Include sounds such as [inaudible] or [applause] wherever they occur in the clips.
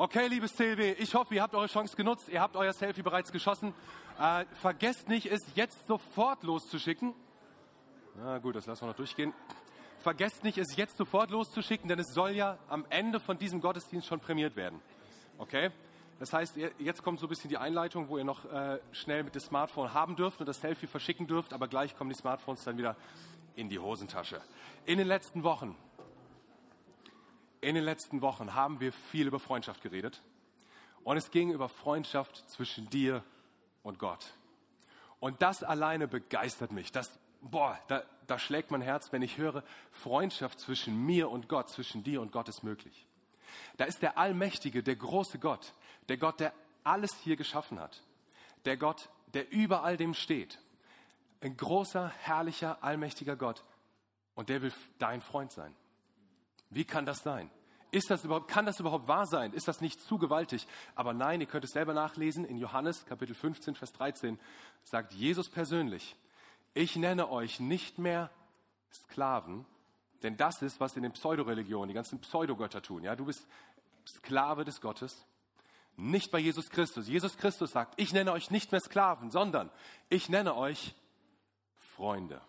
Okay, liebes CLW, ich hoffe, ihr habt eure Chance genutzt. Ihr habt euer Selfie bereits geschossen. Äh, vergesst nicht, es jetzt sofort loszuschicken. Na gut, das lassen wir noch durchgehen. Vergesst nicht, es jetzt sofort loszuschicken, denn es soll ja am Ende von diesem Gottesdienst schon prämiert werden. Okay? Das heißt, jetzt kommt so ein bisschen die Einleitung, wo ihr noch äh, schnell mit dem Smartphone haben dürft und das Selfie verschicken dürft, aber gleich kommen die Smartphones dann wieder in die Hosentasche. In den letzten Wochen in den letzten Wochen haben wir viel über Freundschaft geredet. Und es ging über Freundschaft zwischen dir und Gott. Und das alleine begeistert mich. Das, boah, da, da schlägt mein Herz, wenn ich höre, Freundschaft zwischen mir und Gott, zwischen dir und Gott ist möglich. Da ist der Allmächtige, der große Gott, der Gott, der alles hier geschaffen hat. Der Gott, der über all dem steht. Ein großer, herrlicher, allmächtiger Gott. Und der will dein Freund sein. Wie kann das sein? Ist das überhaupt, kann das überhaupt wahr sein? Ist das nicht zu gewaltig? Aber nein, ihr könnt es selber nachlesen. In Johannes Kapitel 15, Vers 13 sagt Jesus persönlich, ich nenne euch nicht mehr Sklaven, denn das ist, was in den Pseudoreligionen, die ganzen Pseudogötter tun. Ja, du bist Sklave des Gottes. Nicht bei Jesus Christus. Jesus Christus sagt, ich nenne euch nicht mehr Sklaven, sondern ich nenne euch Freunde.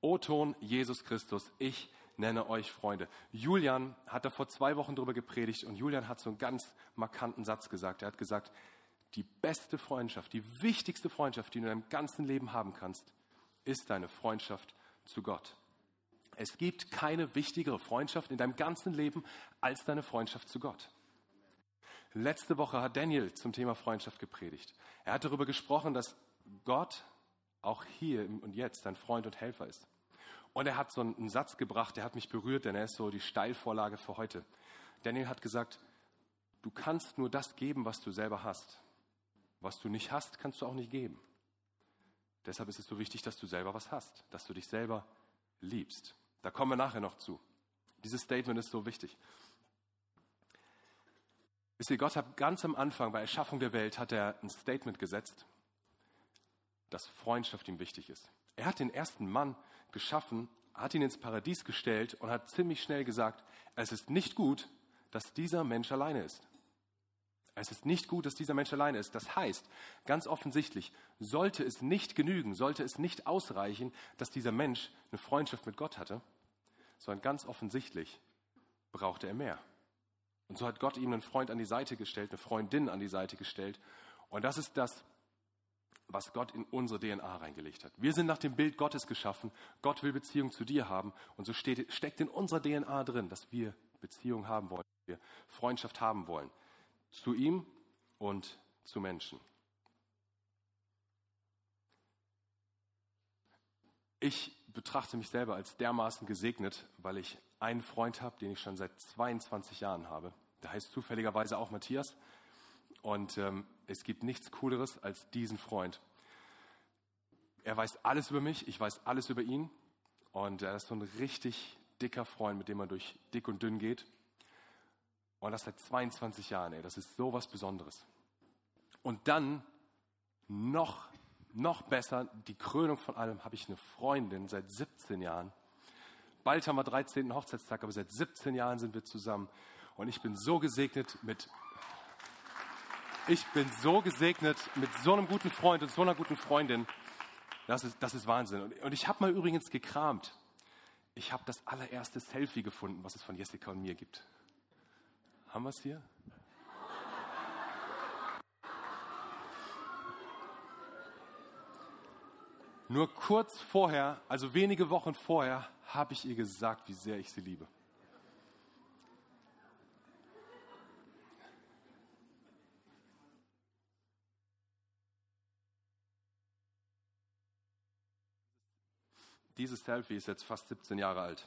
O-Ton Jesus Christus, ich nenne euch Freunde. Julian hat da vor zwei Wochen darüber gepredigt und Julian hat so einen ganz markanten Satz gesagt. Er hat gesagt, die beste Freundschaft, die wichtigste Freundschaft, die du in deinem ganzen Leben haben kannst, ist deine Freundschaft zu Gott. Es gibt keine wichtigere Freundschaft in deinem ganzen Leben als deine Freundschaft zu Gott. Letzte Woche hat Daniel zum Thema Freundschaft gepredigt. Er hat darüber gesprochen, dass Gott auch hier und jetzt dein Freund und Helfer ist. Und er hat so einen Satz gebracht, der hat mich berührt, denn er ist so die Steilvorlage für heute. Daniel hat gesagt, du kannst nur das geben, was du selber hast. Was du nicht hast, kannst du auch nicht geben. Deshalb ist es so wichtig, dass du selber was hast, dass du dich selber liebst. Da kommen wir nachher noch zu. Dieses Statement ist so wichtig. Wisst ihr, Gott hat ganz am Anfang bei Erschaffung der Welt hat er ein Statement gesetzt, dass Freundschaft ihm wichtig ist. Er hat den ersten Mann geschaffen, hat ihn ins Paradies gestellt und hat ziemlich schnell gesagt, es ist nicht gut, dass dieser Mensch alleine ist. Es ist nicht gut, dass dieser Mensch alleine ist. Das heißt, ganz offensichtlich, sollte es nicht genügen, sollte es nicht ausreichen, dass dieser Mensch eine Freundschaft mit Gott hatte, sondern ganz offensichtlich brauchte er mehr. Und so hat Gott ihm einen Freund an die Seite gestellt, eine Freundin an die Seite gestellt. Und das ist das was Gott in unsere DNA reingelegt hat. Wir sind nach dem Bild Gottes geschaffen. Gott will Beziehung zu dir haben. Und so steht, steckt in unserer DNA drin, dass wir Beziehung haben wollen, wir Freundschaft haben wollen. Zu ihm und zu Menschen. Ich betrachte mich selber als dermaßen gesegnet, weil ich einen Freund habe, den ich schon seit 22 Jahren habe. Der heißt zufälligerweise auch Matthias. Und ähm, es gibt nichts Cooleres als diesen Freund. Er weiß alles über mich, ich weiß alles über ihn. Und er ist so ein richtig dicker Freund, mit dem man durch dick und dünn geht. Und das seit 22 Jahren, ey. Das ist so was Besonderes. Und dann noch, noch besser, die Krönung von allem, habe ich eine Freundin seit 17 Jahren. Bald haben wir 13. Hochzeitstag, aber seit 17 Jahren sind wir zusammen. Und ich bin so gesegnet mit ich bin so gesegnet mit so einem guten Freund und so einer guten Freundin. Das ist, das ist Wahnsinn. Und ich habe mal übrigens gekramt. Ich habe das allererste Selfie gefunden, was es von Jessica und mir gibt. Haben wir es hier? Nur kurz vorher, also wenige Wochen vorher, habe ich ihr gesagt, wie sehr ich sie liebe. Dieses Selfie ist jetzt fast 17 Jahre alt.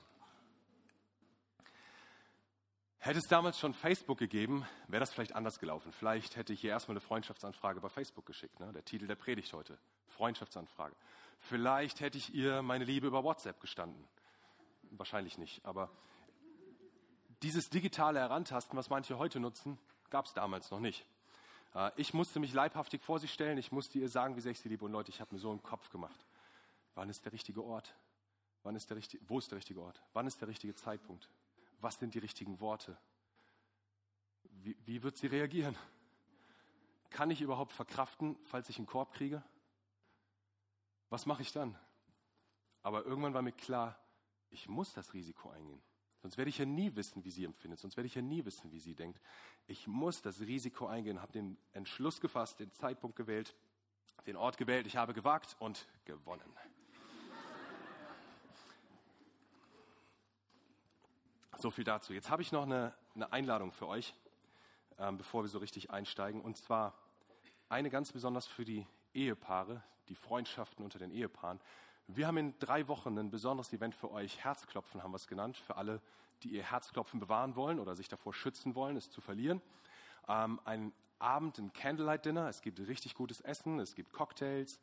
Hätte es damals schon Facebook gegeben, wäre das vielleicht anders gelaufen. Vielleicht hätte ich hier erstmal eine Freundschaftsanfrage bei Facebook geschickt. Ne? Der Titel der Predigt heute. Freundschaftsanfrage. Vielleicht hätte ich ihr meine Liebe über WhatsApp gestanden. Wahrscheinlich nicht. Aber dieses digitale Herantasten, was manche heute nutzen, gab es damals noch nicht. Äh, ich musste mich leibhaftig vor sie stellen. Ich musste ihr sagen, wie sehr ich sie liebe. Und Leute, ich habe mir so einen Kopf gemacht. Wann ist der richtige Ort? Wann ist der richtige, wo ist der richtige Ort? Wann ist der richtige Zeitpunkt? Was sind die richtigen Worte? wie, wie wird sie reagieren? Kann ich überhaupt verkraften, falls ich einen Korb kriege? Was mache ich dann? Aber irgendwann war mir klar, ich muss das Risiko eingehen. Sonst werde ich ja nie wissen, wie sie empfindet. Sonst werde ich ja nie wissen, wie sie denkt. Ich muss das Risiko eingehen, habe den Entschluss gefasst, den Zeitpunkt gewählt, den Ort gewählt. Ich habe gewagt und gewonnen. So viel dazu. Jetzt habe ich noch eine, eine Einladung für euch, ähm, bevor wir so richtig einsteigen. Und zwar eine ganz besonders für die Ehepaare, die Freundschaften unter den Ehepaaren. Wir haben in drei Wochen ein besonderes Event für euch. Herzklopfen haben wir es genannt. Für alle, die ihr Herzklopfen bewahren wollen oder sich davor schützen wollen, es zu verlieren. Ähm, ein Abend, ein Candlelight Dinner. Es gibt richtig gutes Essen, es gibt Cocktails,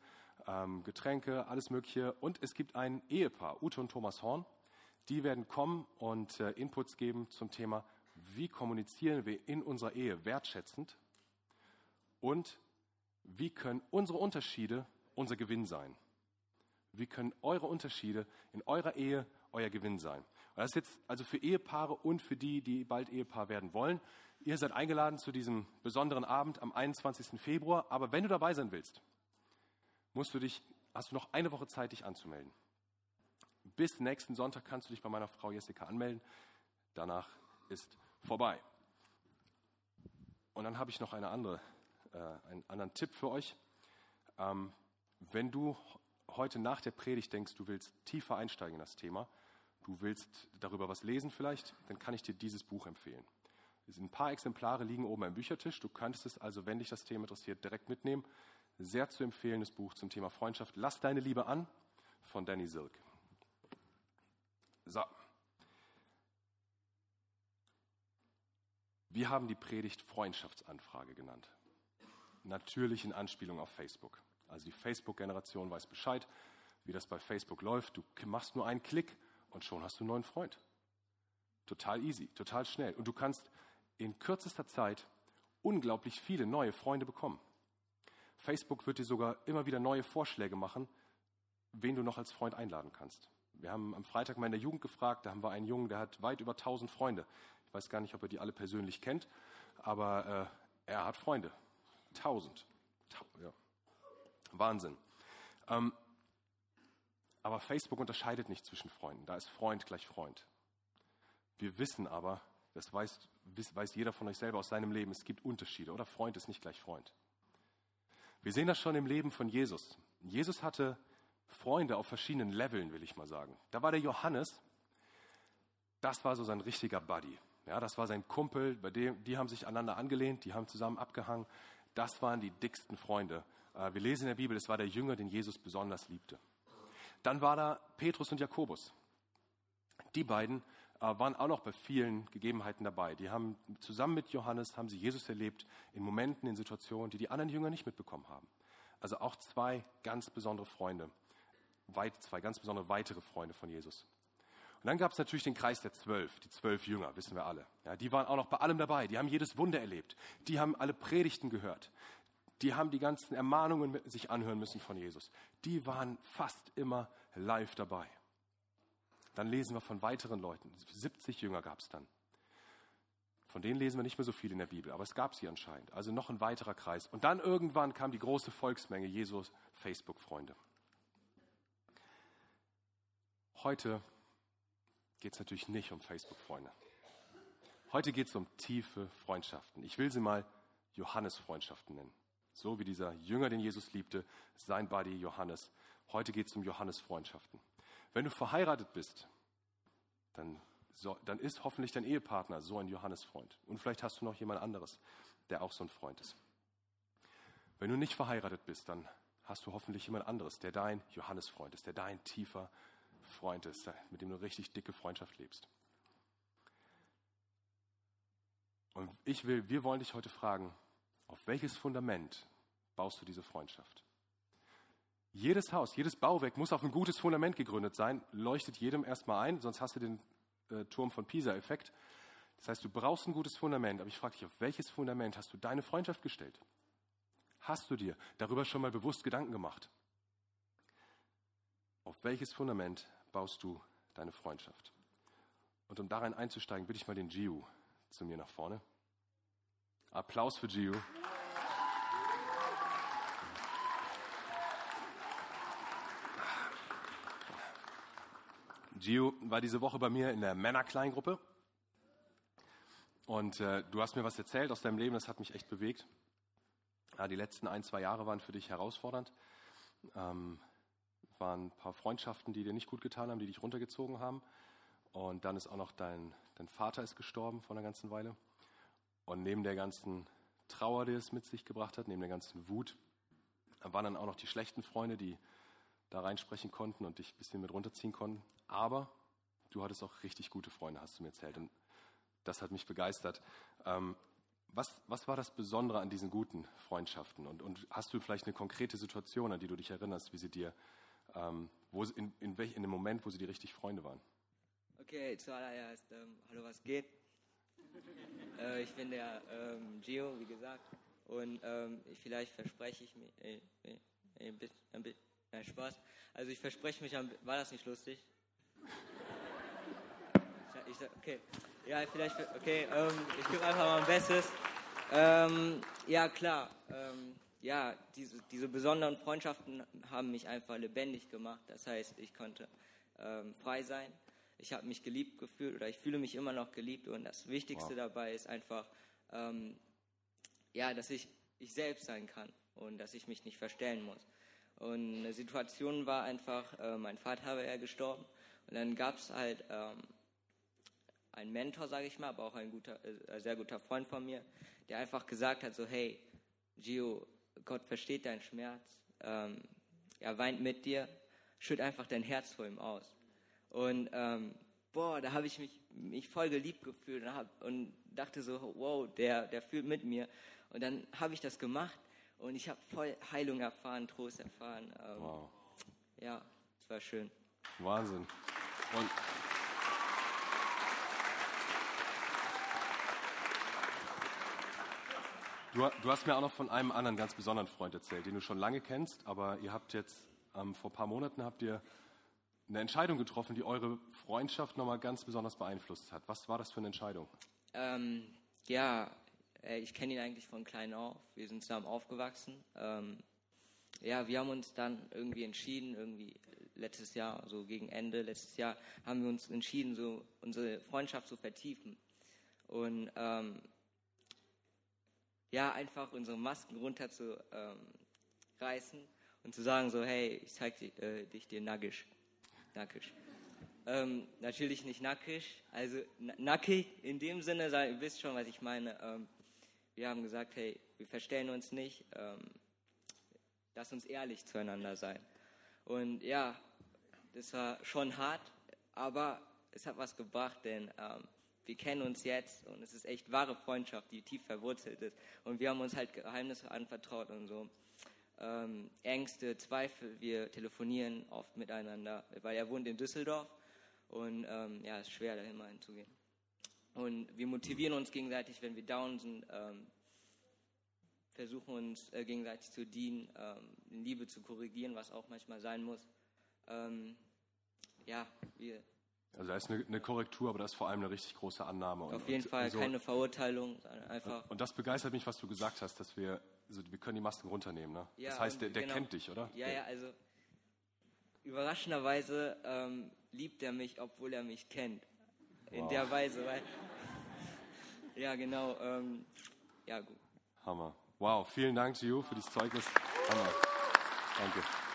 ähm, Getränke, alles Mögliche. Und es gibt ein Ehepaar, Ute und Thomas Horn. Die werden kommen und äh, Inputs geben zum Thema, wie kommunizieren wir in unserer Ehe wertschätzend und wie können unsere Unterschiede unser Gewinn sein. Wie können eure Unterschiede in eurer Ehe euer Gewinn sein? Und das ist jetzt also für Ehepaare und für die, die bald Ehepaar werden wollen. Ihr seid eingeladen zu diesem besonderen Abend am 21. Februar. Aber wenn du dabei sein willst, musst du dich, hast du noch eine Woche Zeit, dich anzumelden. Bis nächsten Sonntag kannst du dich bei meiner Frau Jessica anmelden. Danach ist vorbei. Und dann habe ich noch eine andere, äh, einen anderen Tipp für euch. Ähm, wenn du heute nach der Predigt denkst, du willst tiefer einsteigen in das Thema, du willst darüber was lesen vielleicht, dann kann ich dir dieses Buch empfehlen. Ein paar Exemplare liegen oben am Büchertisch. Du könntest es also, wenn dich das Thema interessiert, direkt mitnehmen. Sehr zu empfehlendes Buch zum Thema Freundschaft. Lass deine Liebe an von Danny Silk. So. Wir haben die Predigt Freundschaftsanfrage genannt. Natürlich in Anspielung auf Facebook. Also die Facebook-Generation weiß Bescheid, wie das bei Facebook läuft. Du machst nur einen Klick und schon hast du einen neuen Freund. Total easy, total schnell. Und du kannst in kürzester Zeit unglaublich viele neue Freunde bekommen. Facebook wird dir sogar immer wieder neue Vorschläge machen, wen du noch als Freund einladen kannst. Wir haben am Freitag mal in der Jugend gefragt, da haben wir einen Jungen, der hat weit über 1000 Freunde. Ich weiß gar nicht, ob er die alle persönlich kennt, aber äh, er hat Freunde. 1000. Ja. Wahnsinn. Ähm, aber Facebook unterscheidet nicht zwischen Freunden. Da ist Freund gleich Freund. Wir wissen aber, das weiß, weiß jeder von euch selber aus seinem Leben, es gibt Unterschiede. Oder Freund ist nicht gleich Freund. Wir sehen das schon im Leben von Jesus. Jesus hatte Freunde auf verschiedenen Leveln, will ich mal sagen. Da war der Johannes, das war so sein richtiger Buddy. Ja, das war sein Kumpel, bei dem, die haben sich aneinander angelehnt, die haben zusammen abgehangen. Das waren die dicksten Freunde. Äh, wir lesen in der Bibel, es war der Jünger, den Jesus besonders liebte. Dann war da Petrus und Jakobus. Die beiden äh, waren auch noch bei vielen Gegebenheiten dabei. Die haben zusammen mit Johannes haben sie Jesus erlebt in Momenten, in Situationen, die die anderen Jünger nicht mitbekommen haben. Also auch zwei ganz besondere Freunde, weit, zwei ganz besondere weitere Freunde von Jesus. Und dann gab es natürlich den Kreis der Zwölf, die zwölf Jünger, wissen wir alle. Ja, die waren auch noch bei allem dabei. Die haben jedes Wunder erlebt. Die haben alle Predigten gehört. Die haben die ganzen Ermahnungen sich anhören müssen von Jesus. Die waren fast immer live dabei. Dann lesen wir von weiteren Leuten. 70 Jünger gab es dann. Von denen lesen wir nicht mehr so viel in der Bibel, aber es gab sie anscheinend. Also noch ein weiterer Kreis. Und dann irgendwann kam die große Volksmenge Jesus Facebook-Freunde. Heute geht es natürlich nicht um Facebook-Freunde. Heute geht es um tiefe Freundschaften. Ich will sie mal Johannes-Freundschaften nennen. So wie dieser Jünger, den Jesus liebte, sein Buddy Johannes. Heute geht es um Johannes-Freundschaften. Wenn du verheiratet bist, dann, so, dann ist hoffentlich dein Ehepartner so ein Johannesfreund. Und vielleicht hast du noch jemand anderes, der auch so ein Freund ist. Wenn du nicht verheiratet bist, dann hast du hoffentlich jemand anderes, der dein Johannesfreund ist, der dein tiefer Freund ist, mit dem du richtig dicke Freundschaft lebst. Und ich will, wir wollen dich heute fragen, auf welches Fundament baust du diese Freundschaft? Jedes Haus, jedes Bauwerk muss auf ein gutes Fundament gegründet sein, leuchtet jedem erstmal ein, sonst hast du den äh, Turm von Pisa-Effekt. Das heißt, du brauchst ein gutes Fundament, aber ich frage dich, auf welches Fundament hast du deine Freundschaft gestellt? Hast du dir darüber schon mal bewusst Gedanken gemacht? Auf welches Fundament baust du deine Freundschaft? Und um darin einzusteigen, bitte ich mal den Giu zu mir nach vorne. Applaus für Gio. Gio war diese Woche bei mir in der Männerkleingruppe. Und äh, du hast mir was erzählt aus deinem Leben, das hat mich echt bewegt. Ja, die letzten ein, zwei Jahre waren für dich herausfordernd. Ähm, waren ein paar Freundschaften, die dir nicht gut getan haben, die dich runtergezogen haben. Und dann ist auch noch dein, dein Vater ist gestorben vor einer ganzen Weile. Und neben der ganzen Trauer, die es mit sich gebracht hat, neben der ganzen Wut, waren dann auch noch die schlechten Freunde, die da reinsprechen konnten und dich ein bisschen mit runterziehen konnten. Aber du hattest auch richtig gute Freunde, hast du mir erzählt. Und das hat mich begeistert. Ähm, was, was war das Besondere an diesen guten Freundschaften? Und, und, hast du vielleicht eine konkrete Situation, an die du dich erinnerst, wie sie dir, ähm, wo, in, in, welch, in dem Moment, wo sie dir richtig Freunde waren? Okay, zuallererst, ähm, hallo, was geht? [laughs] äh, ich bin der ähm, Gio, wie gesagt. Und ähm, vielleicht verspreche ich mir äh, äh, ein bisschen, ein bisschen Nein, Spaß. Also ich verspreche mich, war das nicht lustig? [laughs] Ich, ich, okay. Ja, vielleicht, okay, ähm, ich gebe einfach mal mein Bestes. Ähm, ja, klar. Ähm, ja, diese, diese besonderen Freundschaften haben mich einfach lebendig gemacht. Das heißt, ich konnte ähm, frei sein. Ich habe mich geliebt gefühlt oder ich fühle mich immer noch geliebt. Und das Wichtigste wow. dabei ist einfach, ähm, ja, dass ich ich selbst sein kann und dass ich mich nicht verstellen muss. Und eine Situation war einfach, äh, mein Vater war ja gestorben. Und dann gab es halt ähm, einen Mentor, sage ich mal, aber auch ein guter, äh, sehr guter Freund von mir, der einfach gesagt hat, so hey, Gio, Gott versteht deinen Schmerz, ähm, er weint mit dir, schütt einfach dein Herz vor ihm aus. Und ähm, boah, da habe ich mich, mich voll geliebt gefühlt und, hab, und dachte so, wow, der, der fühlt mit mir. Und dann habe ich das gemacht und ich habe voll Heilung erfahren, Trost erfahren. Ähm, wow. Ja, es war schön. Wahnsinn. Und du, du, hast mir auch noch von einem anderen ganz besonderen Freund erzählt, den du schon lange kennst, aber ihr habt jetzt ähm, vor ein paar Monaten habt ihr eine Entscheidung getroffen, die eure Freundschaft nochmal ganz besonders beeinflusst hat. Was war das für eine Entscheidung? Ähm, ja, äh, ich kenne ihn eigentlich von klein auf. Wir sind zusammen aufgewachsen. Ähm, ja, wir haben uns dann irgendwie entschieden, irgendwie letztes Jahr, so gegen Ende letztes Jahr, haben wir uns entschieden, so unsere Freundschaft zu vertiefen. Und ähm, ja, einfach unsere Masken runter zu ähm, und zu sagen so, hey, ich zeig dich, äh, dich dir nackig. nackig. Ähm, natürlich nicht nackig, also nackig in dem Sinne, ihr wisst schon, was ich meine. Ähm, wir haben gesagt, hey, wir verstellen uns nicht, ähm, lass uns ehrlich zueinander sein. Und ja, das war schon hart, aber es hat was gebracht, denn ähm, wir kennen uns jetzt und es ist echt wahre Freundschaft, die tief verwurzelt ist. Und wir haben uns halt Geheimnisse anvertraut und so. Ähm, Ängste, Zweifel, wir telefonieren oft miteinander, weil er wohnt in Düsseldorf und ähm, ja, es ist schwer, dahin mal hinzugehen. Und wir motivieren uns gegenseitig, wenn wir down sind, ähm, versuchen uns äh, gegenseitig zu dienen, ähm, in Liebe zu korrigieren, was auch manchmal sein muss. Ähm, ja, wir. Also da ist eine, eine, Korrektur, aber da ist vor allem eine richtig große Annahme. Auf jeden und, Fall also, keine Verurteilung, einfach. Und das begeistert mich, was du gesagt hast, dass wir, also wir können die Masken runternehmen. Ne? Ja, das heißt, der, der genau. kennt dich, oder? Ja, ja, also überraschenderweise ähm, liebt er mich, obwohl er mich kennt in wow. der Weise, weil [laughs] ja genau, ähm, ja gut. Hammer. Wow, vielen Dank, Gio, für dieses Zeugnis. Hammer. Danke.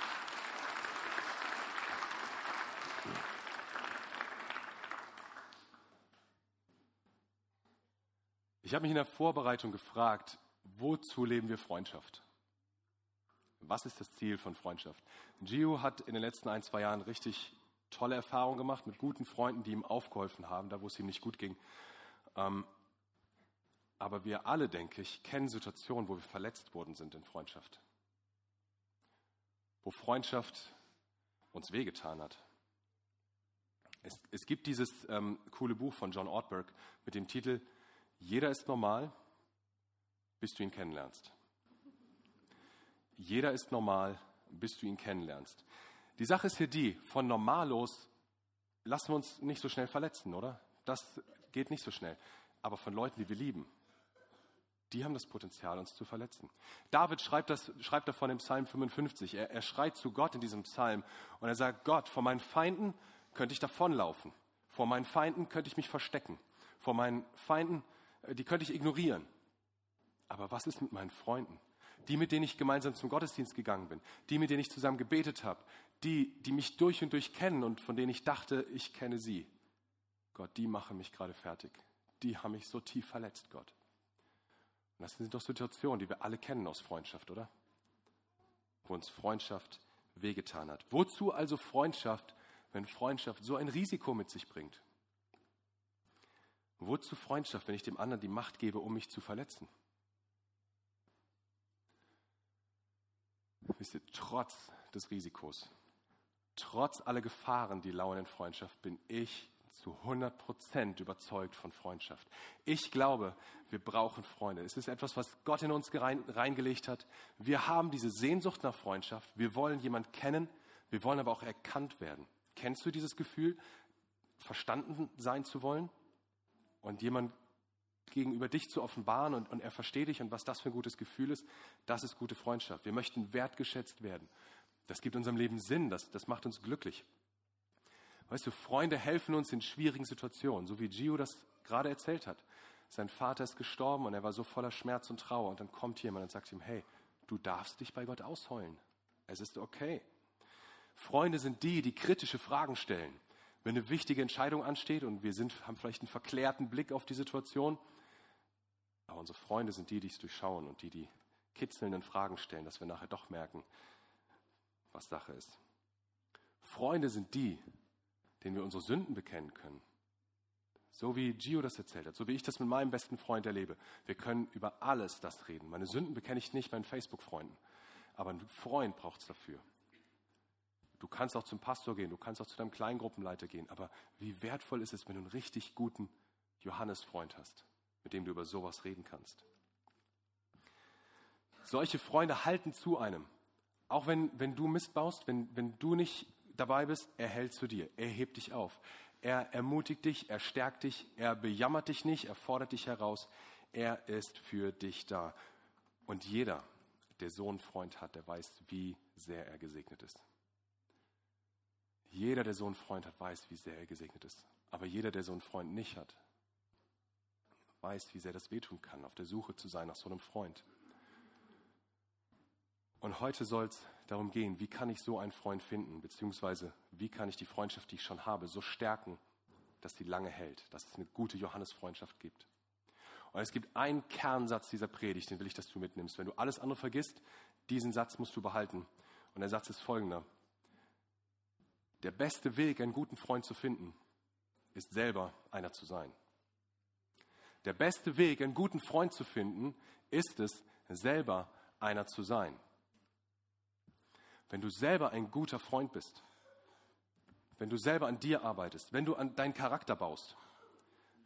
Ich habe mich in der Vorbereitung gefragt, wozu leben wir Freundschaft? Was ist das Ziel von Freundschaft? Gio hat in den letzten ein, zwei Jahren richtig tolle Erfahrungen gemacht mit guten Freunden, die ihm aufgeholfen haben, da wo es ihm nicht gut ging. Ähm, aber wir alle, denke ich, kennen Situationen, wo wir verletzt worden sind in Freundschaft. Wo Freundschaft uns wehgetan hat. Es, es gibt dieses ähm, coole Buch von John Ortberg mit dem Titel Jeder ist normal, bis du ihn kennenlernst. Jeder ist normal, bis du ihn kennenlernst. Die Sache ist hier die, von normallos lassen wir uns nicht so schnell verletzen, oder? Das geht nicht so schnell. Aber von Leuten, die wir lieben, die haben das Potenzial, uns zu verletzen. David schreibt, das, schreibt davon im Psalm 55. Er, er schreit zu Gott in diesem Psalm und er sagt, Gott, vor meinen Feinden könnte ich davonlaufen. Vor meinen Feinden könnte ich mich verstecken. Vor meinen Feinden, die könnte ich ignorieren. Aber was ist mit meinen Freunden? Die, mit denen ich gemeinsam zum Gottesdienst gegangen bin, die, mit denen ich zusammen gebetet habe, die, die mich durch und durch kennen und von denen ich dachte, ich kenne sie. Gott, die machen mich gerade fertig. Die haben mich so tief verletzt, Gott. Und das sind doch Situationen, die wir alle kennen aus Freundschaft, oder? Wo uns Freundschaft wehgetan hat. Wozu also Freundschaft, wenn Freundschaft so ein Risiko mit sich bringt? Wozu Freundschaft, wenn ich dem anderen die Macht gebe, um mich zu verletzen? Wisst ihr, trotz des Risikos, trotz aller Gefahren, die lauern in Freundschaft, bin ich zu 100 Prozent überzeugt von Freundschaft. Ich glaube, wir brauchen Freunde. Es ist etwas, was Gott in uns reingelegt hat. Wir haben diese Sehnsucht nach Freundschaft. Wir wollen jemanden kennen. Wir wollen aber auch erkannt werden. Kennst du dieses Gefühl, verstanden sein zu wollen und jemand gegenüber dich zu offenbaren und, und er versteht dich und was das für ein gutes Gefühl ist? Das ist gute Freundschaft. Wir möchten wertgeschätzt werden. Das gibt unserem Leben Sinn. Das, das macht uns glücklich. Weißt du, Freunde helfen uns in schwierigen Situationen, so wie Gio das gerade erzählt hat. Sein Vater ist gestorben und er war so voller Schmerz und Trauer. Und dann kommt jemand und sagt ihm, hey, du darfst dich bei Gott ausheulen. Es ist okay. Freunde sind die, die kritische Fragen stellen. Wenn eine wichtige Entscheidung ansteht und wir sind, haben vielleicht einen verklärten Blick auf die Situation, aber unsere Freunde sind die, die es durchschauen und die, die kitzelnden Fragen stellen, dass wir nachher doch merken, was Sache ist. Freunde sind die, denen wir unsere Sünden bekennen können. So wie Gio das erzählt hat, so wie ich das mit meinem besten Freund erlebe. Wir können über alles das reden. Meine Sünden bekenne ich nicht meinen Facebook-Freunden. Aber ein Freund braucht es dafür. Du kannst auch zum Pastor gehen, du kannst auch zu deinem Kleingruppenleiter gehen. Aber wie wertvoll ist es, wenn du einen richtig guten Johannes-Freund hast, mit dem du über sowas reden kannst. Solche Freunde halten zu einem. Auch wenn, wenn du Mist baust, wenn, wenn du nicht dabei bist, er hält zu dir, er hebt dich auf. Er ermutigt dich, er stärkt dich, er bejammert dich nicht, er fordert dich heraus. Er ist für dich da. Und jeder, der so einen Freund hat, der weiß, wie sehr er gesegnet ist. Jeder, der so einen Freund hat, weiß, wie sehr er gesegnet ist. Aber jeder, der so einen Freund nicht hat, weiß, wie sehr das wehtun kann, auf der Suche zu sein nach so einem Freund. Und heute soll es darum gehen, wie kann ich so einen Freund finden, beziehungsweise wie kann ich die Freundschaft, die ich schon habe, so stärken, dass die lange hält, dass es eine gute Johannes-Freundschaft gibt. Und es gibt einen Kernsatz dieser Predigt, den will ich, dass du mitnimmst. Wenn du alles andere vergisst, diesen Satz musst du behalten. Und der Satz ist folgender. Der beste Weg, einen guten Freund zu finden, ist selber einer zu sein. Der beste Weg, einen guten Freund zu finden, ist es, selber einer zu sein. Wenn du selber ein guter Freund bist, wenn du selber an dir arbeitest, wenn du an deinen Charakter baust,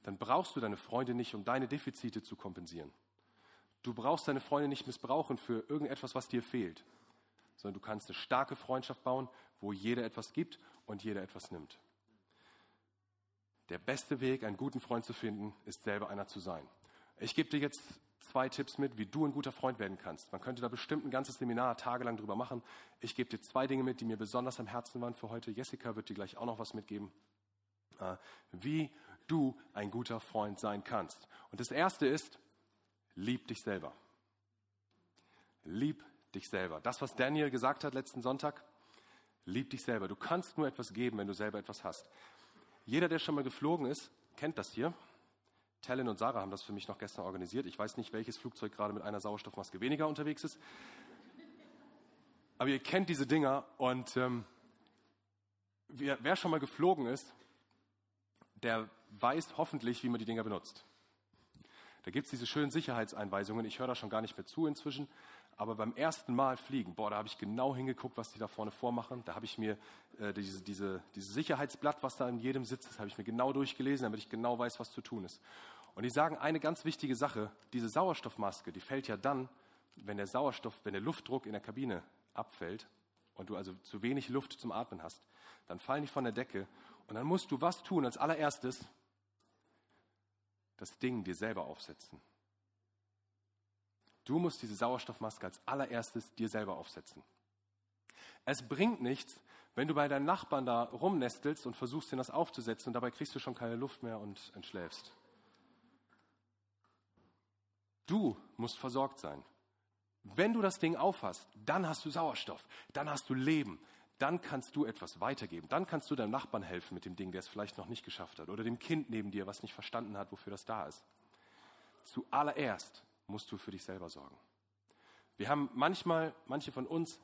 dann brauchst du deine Freunde nicht, um deine Defizite zu kompensieren. Du brauchst deine Freunde nicht missbrauchen für irgendetwas, was dir fehlt, sondern du kannst eine starke Freundschaft bauen, wo jeder etwas gibt und jeder etwas nimmt. Der beste Weg, einen guten Freund zu finden, ist selber einer zu sein. Ich gebe dir jetzt zwei Tipps mit, wie du ein guter Freund werden kannst. Man könnte da bestimmt ein ganzes Seminar tagelang drüber machen. Ich gebe dir zwei Dinge mit, die mir besonders am Herzen waren für heute. Jessica wird dir gleich auch noch was mitgeben, äh, wie du ein guter Freund sein kannst. Und das erste ist, lieb dich selber. Lieb dich selber. Das, was Daniel gesagt hat letzten Sonntag, lieb dich selber. Du kannst nur etwas geben, wenn du selber etwas hast. Jeder, der schon mal geflogen ist, kennt das hier. Talon und Sarah haben das für mich noch gestern organisiert. Ich weiß nicht, welches Flugzeug gerade mit einer Sauerstoffmaske weniger unterwegs ist. Aber ihr kennt diese Dinger und ähm, wer, wer schon mal geflogen ist, der weiß hoffentlich, wie man die Dinger benutzt. Da gibt es diese schönen Sicherheitseinweisungen. Ich höre da schon gar nicht mehr zu inzwischen. Aber beim ersten Mal fliegen, boah, da habe ich genau hingeguckt, was die da vorne vormachen. Da habe ich mir äh, diese, diese, dieses Sicherheitsblatt, was da in jedem sitzt, das habe ich mir genau durchgelesen, damit ich genau weiß, was zu tun ist. Und die sagen eine ganz wichtige Sache, diese Sauerstoffmaske, die fällt ja dann, wenn der Sauerstoff, wenn der Luftdruck in der Kabine abfällt und du also zu wenig Luft zum Atmen hast, dann fallen die von der Decke und dann musst du was tun als allererstes? Das Ding dir selber aufsetzen. Du musst diese Sauerstoffmaske als allererstes dir selber aufsetzen. Es bringt nichts, wenn du bei deinen Nachbarn da rumnestelst und versuchst, dir das aufzusetzen und dabei kriegst du schon keine Luft mehr und entschläfst. Du musst versorgt sein. Wenn du das Ding aufhast, dann hast du Sauerstoff, dann hast du Leben, dann kannst du etwas weitergeben. Dann kannst du deinem Nachbarn helfen mit dem Ding, der es vielleicht noch nicht geschafft hat. Oder dem Kind neben dir, was nicht verstanden hat, wofür das da ist. Zuallererst musst du für dich selber sorgen. Wir haben manchmal, manche von uns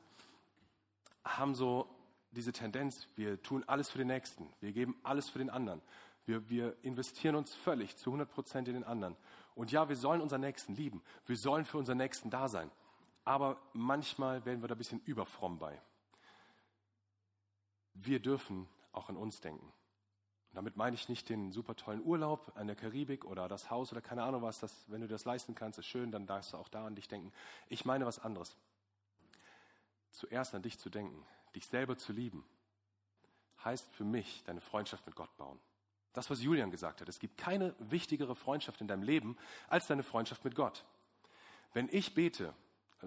haben so diese Tendenz, wir tun alles für den Nächsten, wir geben alles für den anderen. Wir, wir investieren uns völlig zu 100 Prozent in den anderen. Und ja, wir sollen unseren Nächsten lieben, wir sollen für unseren Nächsten da sein. Aber manchmal werden wir da ein bisschen überfromm bei. Wir dürfen auch an uns denken. Und damit meine ich nicht den super tollen Urlaub an der Karibik oder das Haus oder keine Ahnung was, das, wenn du das leisten kannst, ist schön, dann darfst du auch da an dich denken. Ich meine was anderes. Zuerst an dich zu denken, dich selber zu lieben, heißt für mich deine Freundschaft mit Gott bauen. Das, was Julian gesagt hat, es gibt keine wichtigere Freundschaft in deinem Leben als deine Freundschaft mit Gott. Wenn ich bete,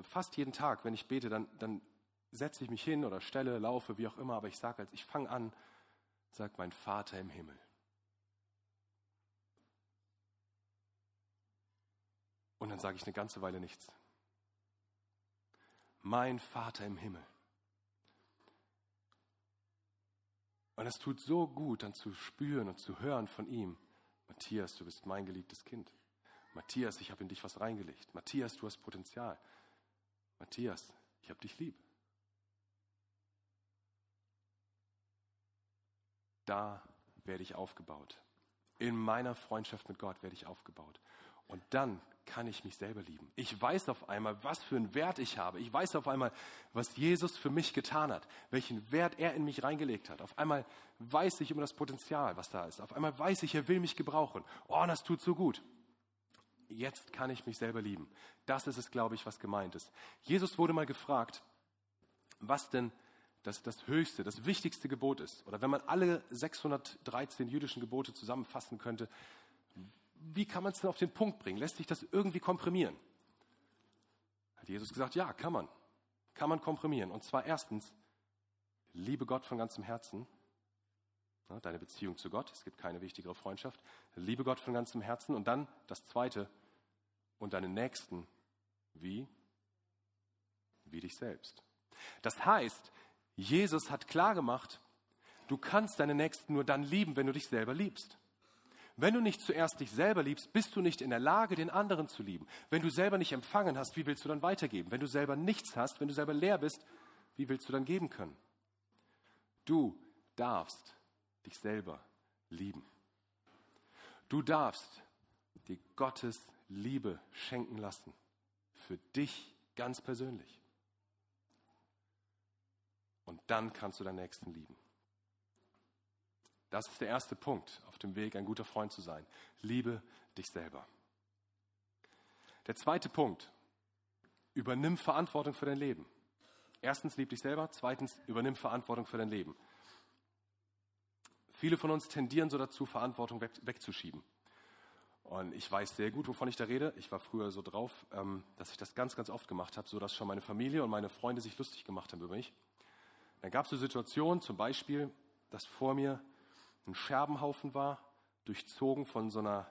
fast jeden Tag, wenn ich bete, dann, dann setze ich mich hin oder stelle, laufe, wie auch immer, aber ich sage, als ich fange an, sagt mein Vater im Himmel. Und dann sage ich eine ganze Weile nichts. Mein Vater im Himmel. Und es tut so gut, dann zu spüren und zu hören von ihm, Matthias, du bist mein geliebtes Kind. Matthias, ich habe in dich was reingelegt. Matthias, du hast Potenzial. Matthias, ich habe dich lieb. Da werde ich aufgebaut. In meiner Freundschaft mit Gott werde ich aufgebaut. Und dann kann ich mich selber lieben. Ich weiß auf einmal, was für einen Wert ich habe. Ich weiß auf einmal, was Jesus für mich getan hat, welchen Wert er in mich reingelegt hat. Auf einmal weiß ich um das Potenzial, was da ist. Auf einmal weiß ich, er will mich gebrauchen. Oh, das tut so gut. Jetzt kann ich mich selber lieben. Das ist es, glaube ich, was gemeint ist. Jesus wurde mal gefragt, was denn das, das höchste, das wichtigste Gebot ist. Oder wenn man alle 613 jüdischen Gebote zusammenfassen könnte, wie kann man es denn auf den Punkt bringen? Lässt sich das irgendwie komprimieren? Hat Jesus gesagt, ja, kann man. Kann man komprimieren. Und zwar erstens, liebe Gott von ganzem Herzen. Deine Beziehung zu Gott, es gibt keine wichtigere Freundschaft. Liebe Gott von ganzem Herzen. Und dann das zweite, und deinen Nächsten wie? Wie dich selbst. Das heißt, Jesus hat klargemacht, du kannst deine Nächsten nur dann lieben, wenn du dich selber liebst. Wenn du nicht zuerst dich selber liebst, bist du nicht in der Lage, den anderen zu lieben. Wenn du selber nicht empfangen hast, wie willst du dann weitergeben? Wenn du selber nichts hast, wenn du selber leer bist, wie willst du dann geben können? Du darfst dich selber lieben. Du darfst dir Gottes Liebe schenken lassen. Für dich ganz persönlich. Und dann kannst du deinen Nächsten lieben. Das ist der erste Punkt auf dem Weg, ein guter Freund zu sein. Liebe dich selber. Der zweite Punkt, übernimm Verantwortung für dein Leben. Erstens, lieb dich selber. Zweitens, übernimm Verantwortung für dein Leben. Viele von uns tendieren so dazu, Verantwortung weg, wegzuschieben. Und ich weiß sehr gut, wovon ich da rede. Ich war früher so drauf, ähm, dass ich das ganz, ganz oft gemacht habe, so dass schon meine Familie und meine Freunde sich lustig gemacht haben über mich. Dann gab es so Situationen, zum Beispiel, dass vor mir ein Scherbenhaufen war, durchzogen von so einer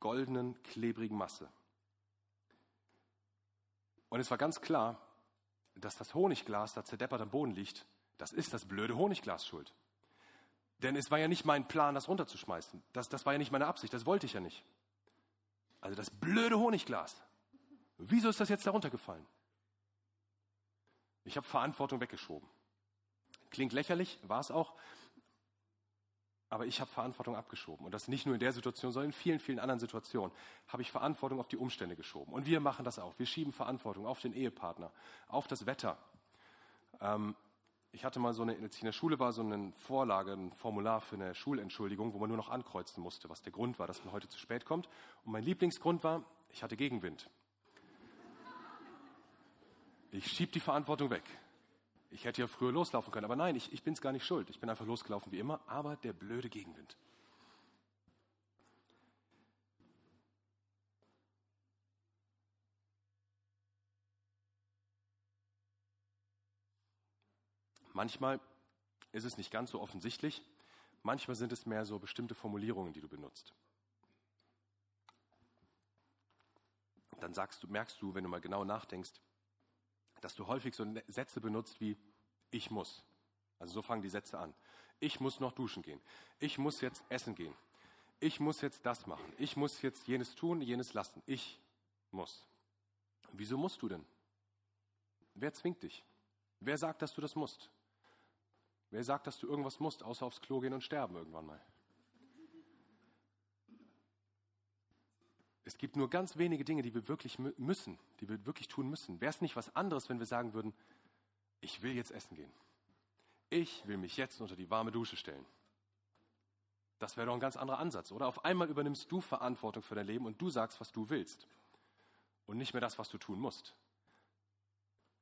goldenen, klebrigen Masse. Und es war ganz klar, dass das Honigglas da zerdeppert am Boden liegt, das ist das blöde Honigglas schuld. Denn es war ja nicht mein Plan, das runterzuschmeißen. Das, das war ja nicht meine Absicht, das wollte ich ja nicht. Also das blöde Honigglas. Wieso ist das jetzt da runtergefallen? Ich habe Verantwortung weggeschoben. Klingt lächerlich, war es auch. Aber ich habe Verantwortung abgeschoben. Und das nicht nur in der Situation, sondern in vielen, vielen anderen Situationen habe ich Verantwortung auf die Umstände geschoben. Und wir machen das auch. Wir schieben Verantwortung auf den Ehepartner, auf das Wetter. Ähm, ich hatte mal so eine, als ich in der Schule war, so eine Vorlage, ein Formular für eine Schulentschuldigung, wo man nur noch ankreuzen musste, was der Grund war, dass man heute zu spät kommt. Und mein Lieblingsgrund war, ich hatte Gegenwind. Ich schiebe die Verantwortung weg ich hätte ja früher loslaufen können. Aber nein, ich, ich bin es gar nicht schuld. Ich bin einfach losgelaufen wie immer, aber der blöde Gegenwind. Manchmal ist es nicht ganz so offensichtlich. Manchmal sind es mehr so bestimmte Formulierungen, die du benutzt. Dann sagst du, merkst du, wenn du mal genau nachdenkst, dass du häufig so Sätze benutzt wie ich muss. Also so fangen die Sätze an. Ich muss noch duschen gehen. Ich muss jetzt essen gehen. Ich muss jetzt das machen. Ich muss jetzt jenes tun, jenes lassen. Ich muss. Wieso musst du denn? Wer zwingt dich? Wer sagt, dass du das musst? Wer sagt, dass du irgendwas musst, außer aufs Klo gehen und sterben irgendwann mal? Es gibt nur ganz wenige Dinge, die wir wirklich müssen, die wir wirklich tun müssen. Wäre es nicht was anderes, wenn wir sagen würden, ich will jetzt essen gehen. Ich will mich jetzt unter die warme Dusche stellen. Das wäre doch ein ganz anderer Ansatz, oder? Auf einmal übernimmst du Verantwortung für dein Leben und du sagst, was du willst. Und nicht mehr das, was du tun musst.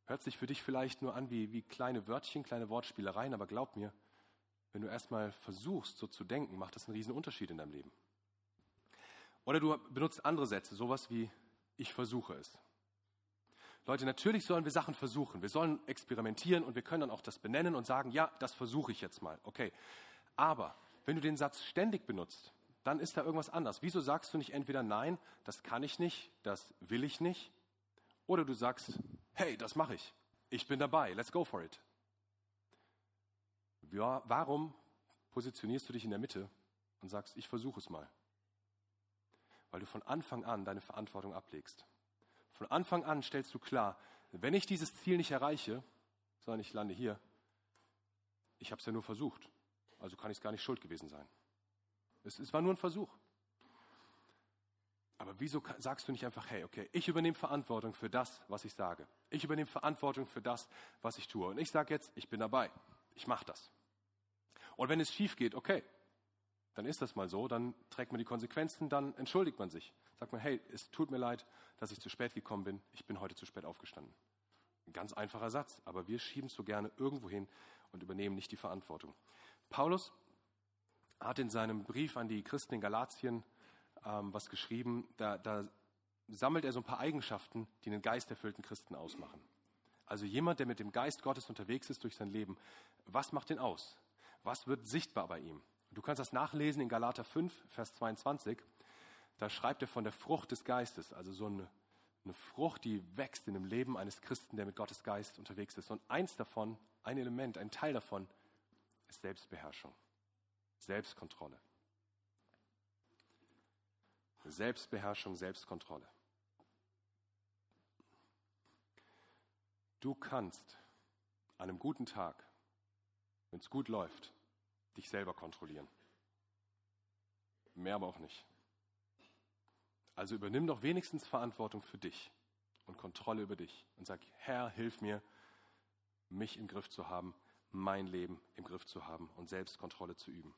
Hört sich für dich vielleicht nur an wie, wie kleine Wörtchen, kleine Wortspielereien, aber glaub mir, wenn du erstmal versuchst, so zu denken, macht das einen riesen Unterschied in deinem Leben. Oder du benutzt andere Sätze, sowas wie ich versuche es. Leute, natürlich sollen wir Sachen versuchen. Wir sollen experimentieren und wir können dann auch das benennen und sagen, ja, das versuche ich jetzt mal. Okay. Aber wenn du den Satz ständig benutzt, dann ist da irgendwas anders. Wieso sagst du nicht entweder nein, das kann ich nicht, das will ich nicht, oder du sagst, hey, das mache ich. Ich bin dabei. Let's go for it. Ja, warum positionierst du dich in der Mitte und sagst, ich versuche es mal? Weil du von Anfang an deine Verantwortung ablegst. Von Anfang an stellst du klar, wenn ich dieses Ziel nicht erreiche, sondern ich lande hier, ich habe es ja nur versucht. Also kann ich es gar nicht schuld gewesen sein. Es, es war nur ein Versuch. Aber wieso sagst du nicht einfach, hey, okay, ich übernehme Verantwortung für das, was ich sage. Ich übernehme Verantwortung für das, was ich tue. Und ich sage jetzt, ich bin dabei. Ich mache das. Und wenn es schief geht, okay, dann ist das mal so, dann trägt man die Konsequenzen, dann entschuldigt man sich. Sagt man, hey, es tut mir leid, dass ich zu spät gekommen bin, ich bin heute zu spät aufgestanden. Ein ganz einfacher Satz, aber wir schieben es so gerne irgendwo hin und übernehmen nicht die Verantwortung. Paulus hat in seinem Brief an die Christen in Galatien ähm, was geschrieben, da, da sammelt er so ein paar Eigenschaften, die einen geisterfüllten Christen ausmachen. Also jemand, der mit dem Geist Gottes unterwegs ist durch sein Leben, was macht den aus? Was wird sichtbar bei ihm? Du kannst das nachlesen in Galater 5, Vers 22. Da schreibt er von der Frucht des Geistes, also so eine, eine Frucht, die wächst in dem Leben eines Christen, der mit Gottes Geist unterwegs ist. Und eins davon, ein Element, ein Teil davon, ist Selbstbeherrschung, Selbstkontrolle. Selbstbeherrschung, Selbstkontrolle. Du kannst an einem guten Tag, wenn es gut läuft, dich selber kontrollieren. Mehr aber auch nicht. Also übernimm doch wenigstens Verantwortung für dich und Kontrolle über dich und sag, Herr, hilf mir, mich im Griff zu haben, mein Leben im Griff zu haben und Selbstkontrolle zu üben.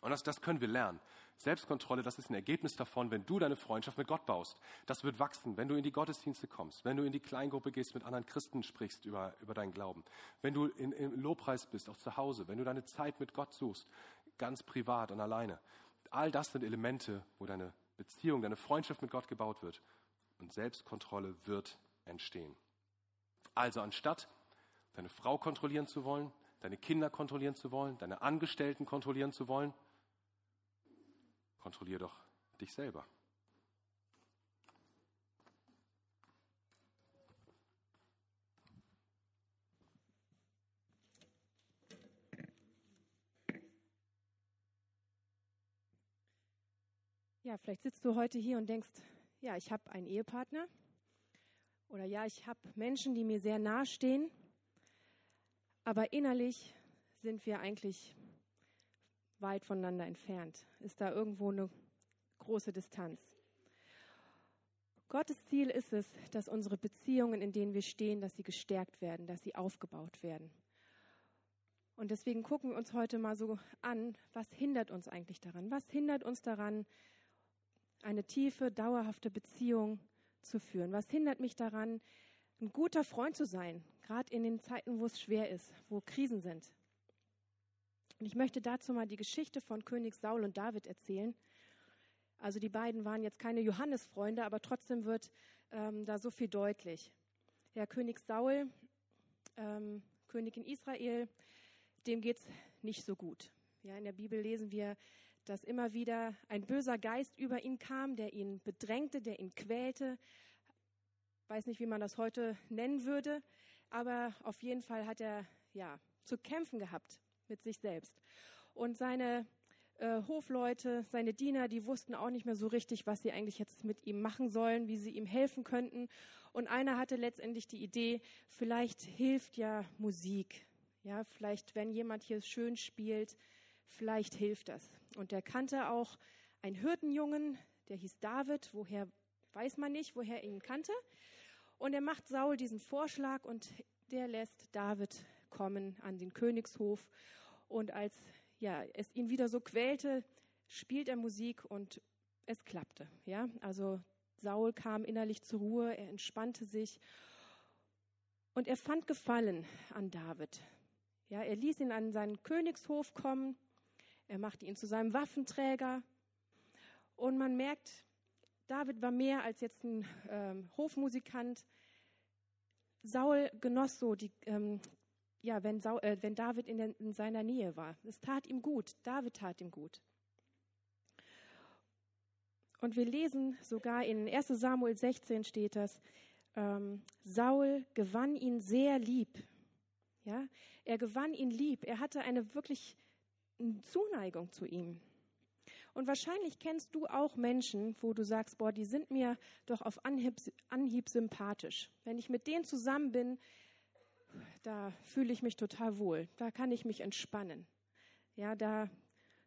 Und das, das können wir lernen. Selbstkontrolle, das ist ein Ergebnis davon, wenn du deine Freundschaft mit Gott baust. Das wird wachsen, wenn du in die Gottesdienste kommst, wenn du in die Kleingruppe gehst, mit anderen Christen sprichst über, über deinen Glauben, wenn du in, im Lobpreis bist, auch zu Hause, wenn du deine Zeit mit Gott suchst, ganz privat und alleine. All das sind Elemente, wo deine Beziehung, deine Freundschaft mit Gott gebaut wird. Und Selbstkontrolle wird entstehen. Also anstatt deine Frau kontrollieren zu wollen, deine Kinder kontrollieren zu wollen, deine Angestellten kontrollieren zu wollen, Kontrollier doch dich selber. Ja, vielleicht sitzt du heute hier und denkst, ja, ich habe einen Ehepartner oder ja, ich habe Menschen, die mir sehr nahe stehen, aber innerlich sind wir eigentlich weit voneinander entfernt? Ist da irgendwo eine große Distanz? Gottes Ziel ist es, dass unsere Beziehungen, in denen wir stehen, dass sie gestärkt werden, dass sie aufgebaut werden. Und deswegen gucken wir uns heute mal so an, was hindert uns eigentlich daran? Was hindert uns daran, eine tiefe, dauerhafte Beziehung zu führen? Was hindert mich daran, ein guter Freund zu sein, gerade in den Zeiten, wo es schwer ist, wo Krisen sind? Und ich möchte dazu mal die Geschichte von König Saul und David erzählen. Also die beiden waren jetzt keine Johannesfreunde, aber trotzdem wird ähm, da so viel deutlich. Ja, König Saul, ähm, König in Israel, dem geht's nicht so gut. Ja, in der Bibel lesen wir, dass immer wieder ein böser Geist über ihn kam, der ihn bedrängte, der ihn quälte. Weiß nicht, wie man das heute nennen würde, aber auf jeden Fall hat er ja zu kämpfen gehabt mit sich selbst. Und seine äh, Hofleute, seine Diener, die wussten auch nicht mehr so richtig, was sie eigentlich jetzt mit ihm machen sollen, wie sie ihm helfen könnten. Und einer hatte letztendlich die Idee, vielleicht hilft ja Musik. Ja, vielleicht, wenn jemand hier schön spielt, vielleicht hilft das. Und der kannte auch einen Hirtenjungen, der hieß David. Woher weiß man nicht, woher er ihn kannte. Und er macht Saul diesen Vorschlag und der lässt David kommen an den Königshof. Und als ja, es ihn wieder so quälte, spielt er Musik und es klappte. Ja, also Saul kam innerlich zur Ruhe, er entspannte sich und er fand Gefallen an David. Ja, er ließ ihn an seinen Königshof kommen, er machte ihn zu seinem Waffenträger und man merkt, David war mehr als jetzt ein ähm, Hofmusikant. Saul genoss so die, ähm, ja, wenn, Saul, äh, wenn David in, der, in seiner Nähe war. Es tat ihm gut. David tat ihm gut. Und wir lesen sogar in 1 Samuel 16 steht das, ähm, Saul gewann ihn sehr lieb. Ja, er gewann ihn lieb. Er hatte eine wirklich Zuneigung zu ihm. Und wahrscheinlich kennst du auch Menschen, wo du sagst, boah, die sind mir doch auf Anhieb, Anhieb sympathisch. Wenn ich mit denen zusammen bin, da fühle ich mich total wohl. Da kann ich mich entspannen. Ja, da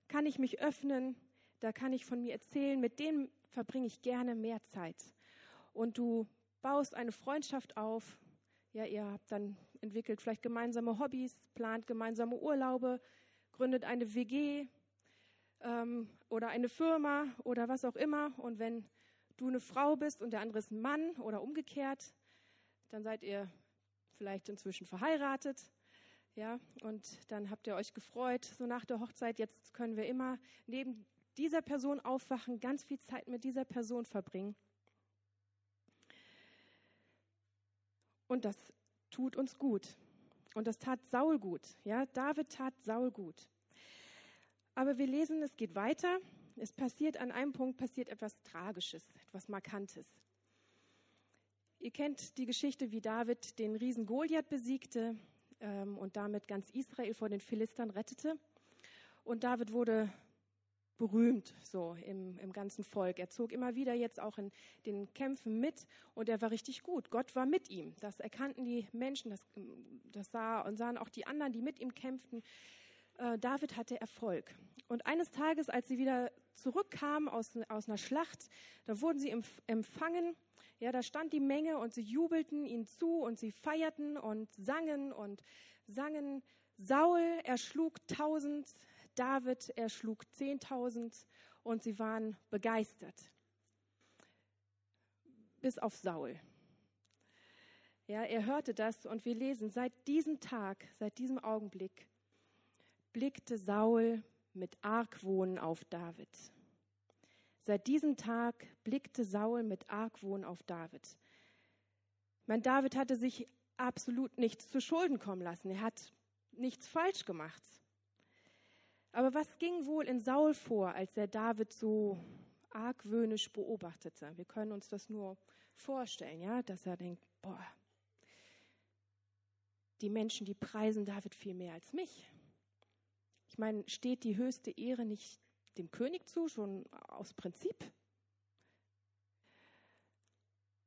kann ich mich öffnen. Da kann ich von mir erzählen. Mit denen verbringe ich gerne mehr Zeit. Und du baust eine Freundschaft auf. Ja, ihr habt dann entwickelt vielleicht gemeinsame Hobbys, plant gemeinsame Urlaube, gründet eine WG ähm, oder eine Firma oder was auch immer. Und wenn du eine Frau bist und der andere ist ein Mann oder umgekehrt, dann seid ihr vielleicht inzwischen verheiratet. Ja, und dann habt ihr euch gefreut, so nach der Hochzeit, jetzt können wir immer neben dieser Person aufwachen, ganz viel Zeit mit dieser Person verbringen. Und das tut uns gut. Und das tat Saul gut. Ja, David tat Saul gut. Aber wir lesen, es geht weiter. Es passiert an einem Punkt passiert etwas Tragisches, etwas Markantes. Ihr kennt die Geschichte, wie David den Riesen Goliath besiegte ähm, und damit ganz Israel vor den Philistern rettete. Und David wurde berühmt so im, im ganzen Volk. Er zog immer wieder jetzt auch in den Kämpfen mit und er war richtig gut. Gott war mit ihm. Das erkannten die Menschen, das, das sah und sahen auch die anderen, die mit ihm kämpften. Äh, David hatte Erfolg. Und eines Tages, als sie wieder zurückkamen aus, aus einer Schlacht, da wurden sie empfangen ja, da stand die Menge und sie jubelten ihn zu und sie feierten und sangen und sangen. Saul erschlug tausend, David erschlug zehntausend und sie waren begeistert. Bis auf Saul. Ja, er hörte das und wir lesen, seit diesem Tag, seit diesem Augenblick blickte Saul mit Argwohn auf David. Seit diesem Tag blickte Saul mit Argwohn auf David. Mein David hatte sich absolut nichts zu Schulden kommen lassen. Er hat nichts falsch gemacht. Aber was ging wohl in Saul vor, als er David so argwöhnisch beobachtete? Wir können uns das nur vorstellen, ja, dass er denkt, boah, die Menschen, die preisen David viel mehr als mich. Ich meine, steht die höchste Ehre nicht dem König zu, schon aus Prinzip.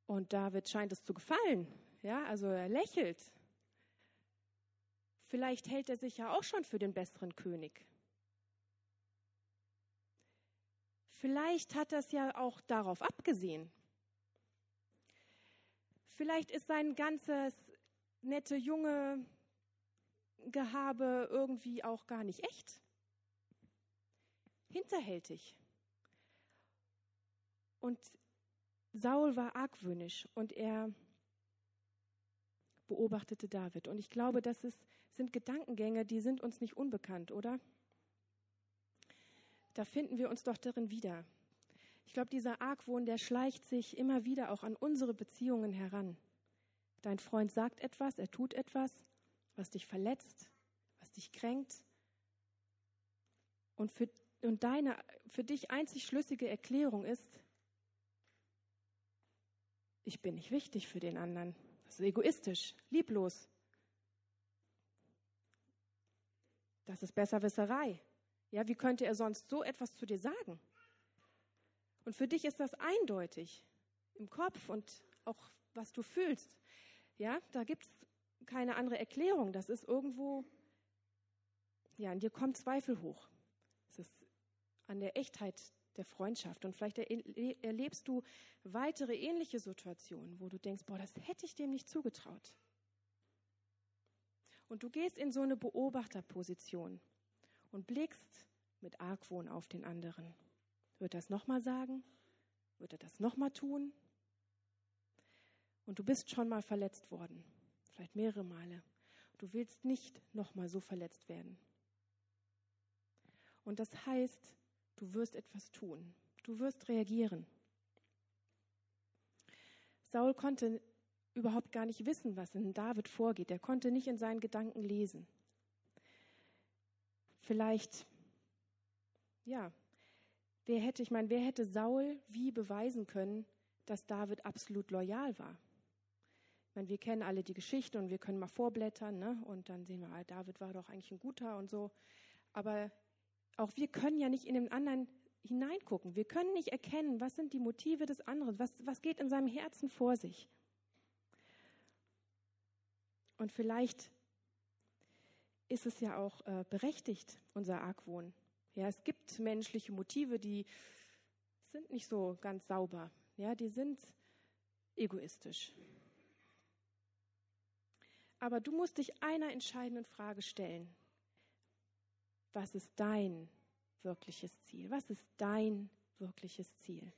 Und David scheint es zu gefallen. Ja, also er lächelt. Vielleicht hält er sich ja auch schon für den besseren König. Vielleicht hat er es ja auch darauf abgesehen. Vielleicht ist sein ganzes nette junge Gehabe irgendwie auch gar nicht echt hinterhältig. Und Saul war argwöhnisch und er beobachtete David. Und ich glaube, das ist, sind Gedankengänge, die sind uns nicht unbekannt, oder? Da finden wir uns doch darin wieder. Ich glaube, dieser Argwohn, der schleicht sich immer wieder auch an unsere Beziehungen heran. Dein Freund sagt etwas, er tut etwas was dich verletzt, was dich kränkt. Und für, und deine für dich einzig schlüssige Erklärung ist, ich bin nicht wichtig für den anderen. Das ist egoistisch, lieblos. Das ist Besserwisserei. Ja, wie könnte er sonst so etwas zu dir sagen? Und für dich ist das eindeutig im Kopf und auch was du fühlst. Ja, da gibt es keine andere Erklärung. Das ist irgendwo, ja, in dir kommt Zweifel hoch. An der Echtheit der Freundschaft. Und vielleicht erlebst du weitere ähnliche Situationen, wo du denkst, boah, das hätte ich dem nicht zugetraut. Und du gehst in so eine Beobachterposition und blickst mit Argwohn auf den anderen. Wird er das nochmal sagen? Wird er das nochmal tun? Und du bist schon mal verletzt worden, vielleicht mehrere Male. Du willst nicht nochmal so verletzt werden. Und das heißt, du wirst etwas tun. Du wirst reagieren. Saul konnte überhaupt gar nicht wissen, was in David vorgeht. Er konnte nicht in seinen Gedanken lesen. Vielleicht, ja, wer hätte, ich meine, wer hätte Saul wie beweisen können, dass David absolut loyal war? Ich meine, wir kennen alle die Geschichte und wir können mal vorblättern, ne? Und dann sehen wir, ah, David war doch eigentlich ein guter und so. Aber auch wir können ja nicht in den anderen hineingucken. Wir können nicht erkennen, was sind die Motive des anderen, was, was geht in seinem Herzen vor sich. Und vielleicht ist es ja auch äh, berechtigt, unser Argwohn. Ja, es gibt menschliche Motive, die sind nicht so ganz sauber. Ja, die sind egoistisch. Aber du musst dich einer entscheidenden Frage stellen. Was ist dein wirkliches Ziel? Was ist dein wirkliches Ziel?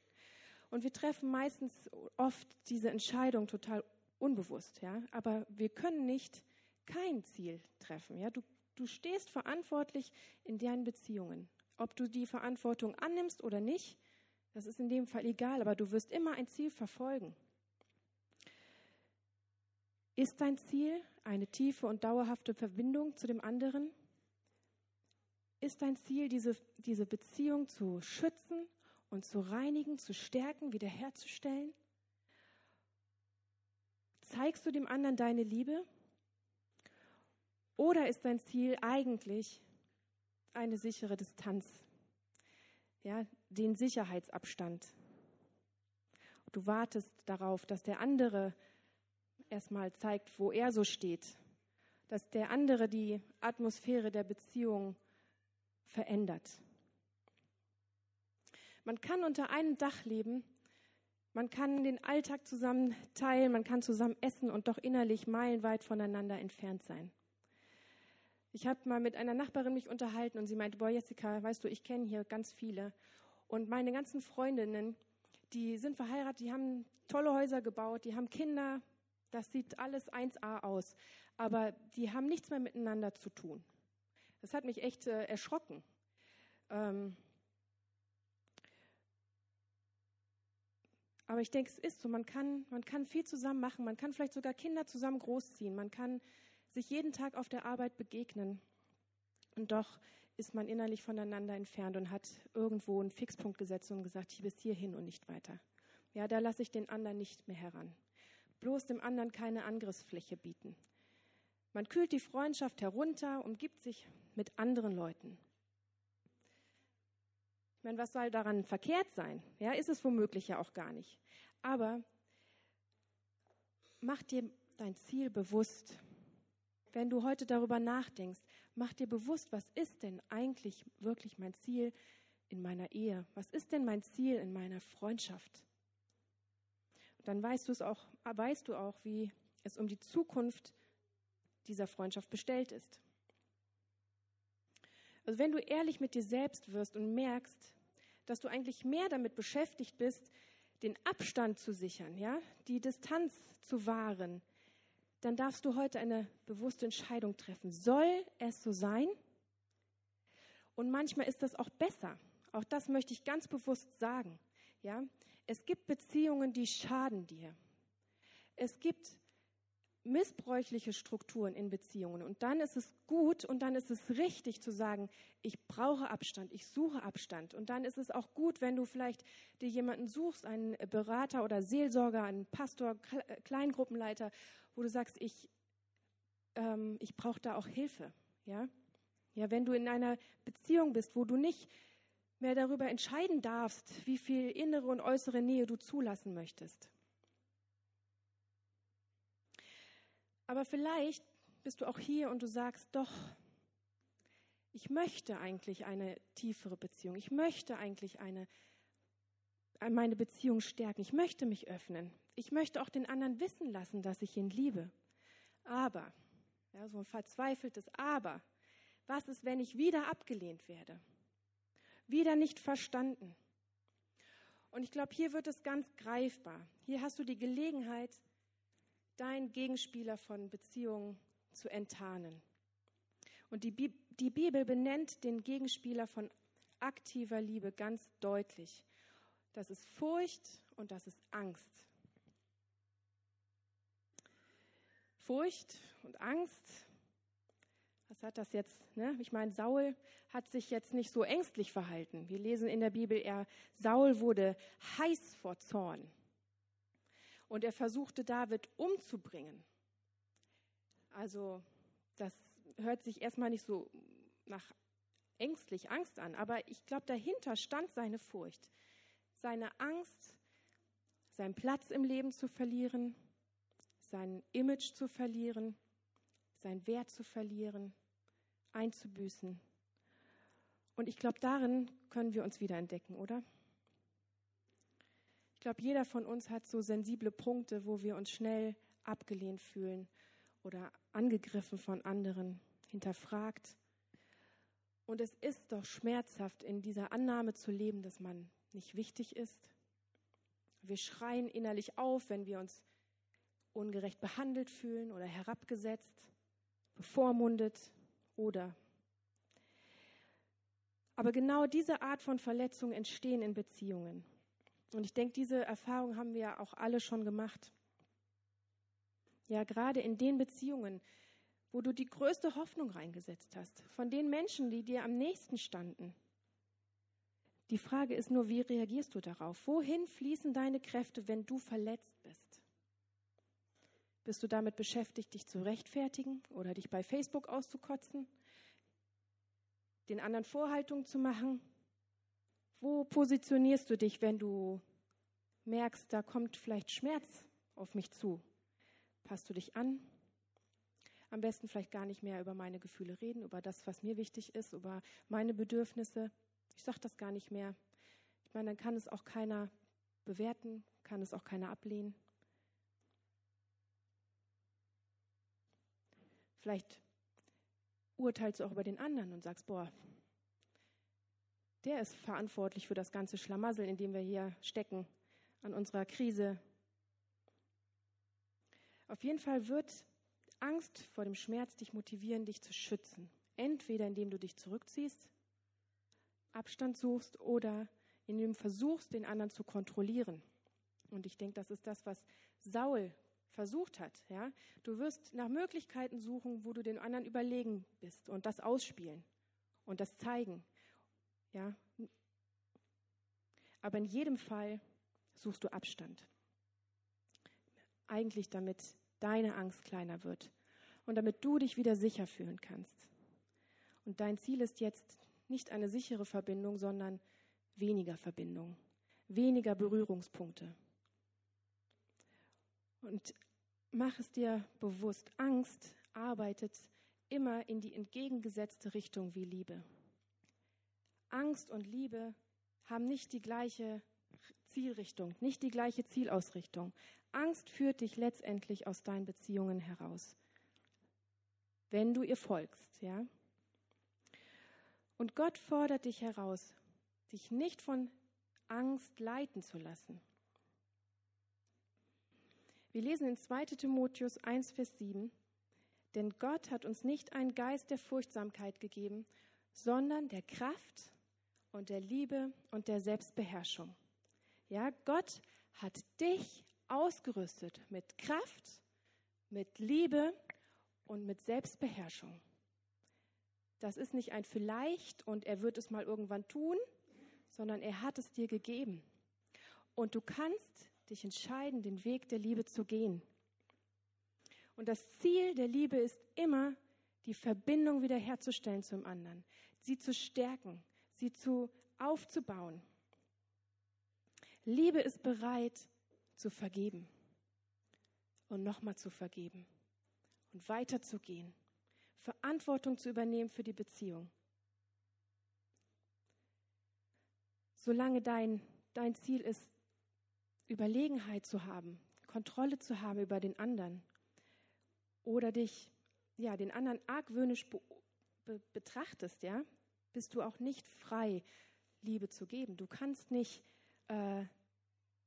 Und wir treffen meistens oft diese Entscheidung total unbewusst, ja. Aber wir können nicht kein Ziel treffen, ja. Du, du stehst verantwortlich in deinen Beziehungen. Ob du die Verantwortung annimmst oder nicht, das ist in dem Fall egal, aber du wirst immer ein Ziel verfolgen. Ist dein Ziel eine tiefe und dauerhafte Verbindung zu dem anderen? Ist dein Ziel, diese, diese Beziehung zu schützen und zu reinigen, zu stärken, wiederherzustellen? Zeigst du dem anderen deine Liebe? Oder ist dein Ziel eigentlich eine sichere Distanz? Ja, den Sicherheitsabstand. Du wartest darauf, dass der andere erstmal zeigt, wo er so steht, dass der andere die Atmosphäre der Beziehung verändert. Man kann unter einem Dach leben man kann den Alltag zusammen teilen, man kann zusammen essen und doch innerlich meilenweit voneinander entfernt sein. Ich habe mal mit einer Nachbarin mich unterhalten und sie meinte, boah Jessica, weißt du, ich kenne hier ganz viele und meine ganzen Freundinnen, die sind verheiratet, die haben tolle Häuser gebaut, die haben Kinder, das sieht alles 1a aus, aber die haben nichts mehr miteinander zu tun. Das hat mich echt äh, erschrocken. Ähm, Aber ich denke, es ist so, man kann, man kann viel zusammen machen, man kann vielleicht sogar Kinder zusammen großziehen, man kann sich jeden Tag auf der Arbeit begegnen. Und doch ist man innerlich voneinander entfernt und hat irgendwo einen Fixpunkt gesetzt und gesagt, ich bis hierhin und nicht weiter. Ja, da lasse ich den anderen nicht mehr heran. Bloß dem anderen keine Angriffsfläche bieten. Man kühlt die Freundschaft herunter, umgibt sich mit anderen Leuten. Ich meine, was soll daran verkehrt sein? Ja, ist es womöglich ja auch gar nicht. Aber mach dir dein Ziel bewusst. Wenn du heute darüber nachdenkst, mach dir bewusst, was ist denn eigentlich wirklich mein Ziel in meiner Ehe? Was ist denn mein Ziel in meiner Freundschaft? Und dann weißt du es auch, weißt du auch, wie es um die Zukunft dieser Freundschaft bestellt ist. Also wenn du ehrlich mit dir selbst wirst und merkst, dass du eigentlich mehr damit beschäftigt bist, den Abstand zu sichern, ja, die Distanz zu wahren, dann darfst du heute eine bewusste Entscheidung treffen. Soll es so sein? Und manchmal ist das auch besser. Auch das möchte ich ganz bewusst sagen. Ja, es gibt Beziehungen, die schaden dir. Es gibt missbräuchliche Strukturen in Beziehungen. Und dann ist es gut und dann ist es richtig zu sagen, ich brauche Abstand, ich suche Abstand. Und dann ist es auch gut, wenn du vielleicht dir jemanden suchst, einen Berater oder Seelsorger, einen Pastor, Kleingruppenleiter, wo du sagst, ich, ähm, ich brauche da auch Hilfe. Ja? ja, wenn du in einer Beziehung bist, wo du nicht mehr darüber entscheiden darfst, wie viel innere und äußere Nähe du zulassen möchtest. Aber vielleicht bist du auch hier und du sagst, doch, ich möchte eigentlich eine tiefere Beziehung. Ich möchte eigentlich eine, meine Beziehung stärken. Ich möchte mich öffnen. Ich möchte auch den anderen wissen lassen, dass ich ihn liebe. Aber, ja, so ein verzweifeltes Aber, was ist, wenn ich wieder abgelehnt werde? Wieder nicht verstanden? Und ich glaube, hier wird es ganz greifbar. Hier hast du die Gelegenheit, deinen Gegenspieler von Beziehungen zu enttarnen. Und die, Bi die Bibel benennt den Gegenspieler von aktiver Liebe ganz deutlich. Das ist Furcht und das ist Angst. Furcht und Angst, was hat das jetzt? Ne? Ich meine, Saul hat sich jetzt nicht so ängstlich verhalten. Wir lesen in der Bibel, er, Saul wurde heiß vor Zorn und er versuchte David umzubringen. Also das hört sich erstmal nicht so nach ängstlich Angst an, aber ich glaube, dahinter stand seine Furcht, seine Angst, seinen Platz im Leben zu verlieren, sein Image zu verlieren, sein Wert zu verlieren, einzubüßen. Und ich glaube, darin können wir uns wieder entdecken, oder? Glaube, jeder von uns hat so sensible Punkte, wo wir uns schnell abgelehnt fühlen oder angegriffen von anderen, hinterfragt. Und es ist doch schmerzhaft, in dieser Annahme zu leben, dass man nicht wichtig ist. Wir schreien innerlich auf, wenn wir uns ungerecht behandelt fühlen oder herabgesetzt, bevormundet oder. Aber genau diese Art von Verletzungen entstehen in Beziehungen. Und ich denke, diese Erfahrung haben wir auch alle schon gemacht. Ja, gerade in den Beziehungen, wo du die größte Hoffnung reingesetzt hast, von den Menschen, die dir am nächsten standen. Die Frage ist nur, wie reagierst du darauf? Wohin fließen deine Kräfte, wenn du verletzt bist? Bist du damit beschäftigt, dich zu rechtfertigen oder dich bei Facebook auszukotzen, den anderen Vorhaltungen zu machen, wo positionierst du dich, wenn du merkst, da kommt vielleicht Schmerz auf mich zu? Passt du dich an? Am besten vielleicht gar nicht mehr über meine Gefühle reden, über das, was mir wichtig ist, über meine Bedürfnisse. Ich sage das gar nicht mehr. Ich meine, dann kann es auch keiner bewerten, kann es auch keiner ablehnen. Vielleicht urteilst du auch über den anderen und sagst, boah, der ist verantwortlich für das ganze Schlamassel, in dem wir hier stecken, an unserer Krise. Auf jeden Fall wird Angst vor dem Schmerz dich motivieren, dich zu schützen. Entweder indem du dich zurückziehst, Abstand suchst oder indem du versuchst, den anderen zu kontrollieren. Und ich denke, das ist das, was Saul versucht hat. Ja? Du wirst nach Möglichkeiten suchen, wo du den anderen überlegen bist und das ausspielen und das zeigen. Ja? Aber in jedem Fall suchst du Abstand. Eigentlich damit deine Angst kleiner wird und damit du dich wieder sicher fühlen kannst. Und dein Ziel ist jetzt nicht eine sichere Verbindung, sondern weniger Verbindung, weniger Berührungspunkte. Und mach es dir bewusst, Angst arbeitet immer in die entgegengesetzte Richtung wie Liebe. Angst und Liebe haben nicht die gleiche Zielrichtung, nicht die gleiche Zielausrichtung. Angst führt dich letztendlich aus deinen Beziehungen heraus, wenn du ihr folgst, ja? Und Gott fordert dich heraus, dich nicht von Angst leiten zu lassen. Wir lesen in 2 Timotheus 1, Vers 7, denn Gott hat uns nicht einen Geist der Furchtsamkeit gegeben, sondern der Kraft und der Liebe und der Selbstbeherrschung. Ja, Gott hat dich ausgerüstet mit Kraft, mit Liebe und mit Selbstbeherrschung. Das ist nicht ein vielleicht und er wird es mal irgendwann tun, sondern er hat es dir gegeben. Und du kannst dich entscheiden, den Weg der Liebe zu gehen. Und das Ziel der Liebe ist immer, die Verbindung wiederherzustellen zum anderen, sie zu stärken, sie zu aufzubauen. Liebe ist bereit zu vergeben und nochmal zu vergeben und weiterzugehen, Verantwortung zu übernehmen für die Beziehung. Solange dein, dein Ziel ist, Überlegenheit zu haben, Kontrolle zu haben über den anderen oder dich, ja, den anderen argwöhnisch be be betrachtest, ja, bist du auch nicht frei, Liebe zu geben. Du kannst nicht, äh,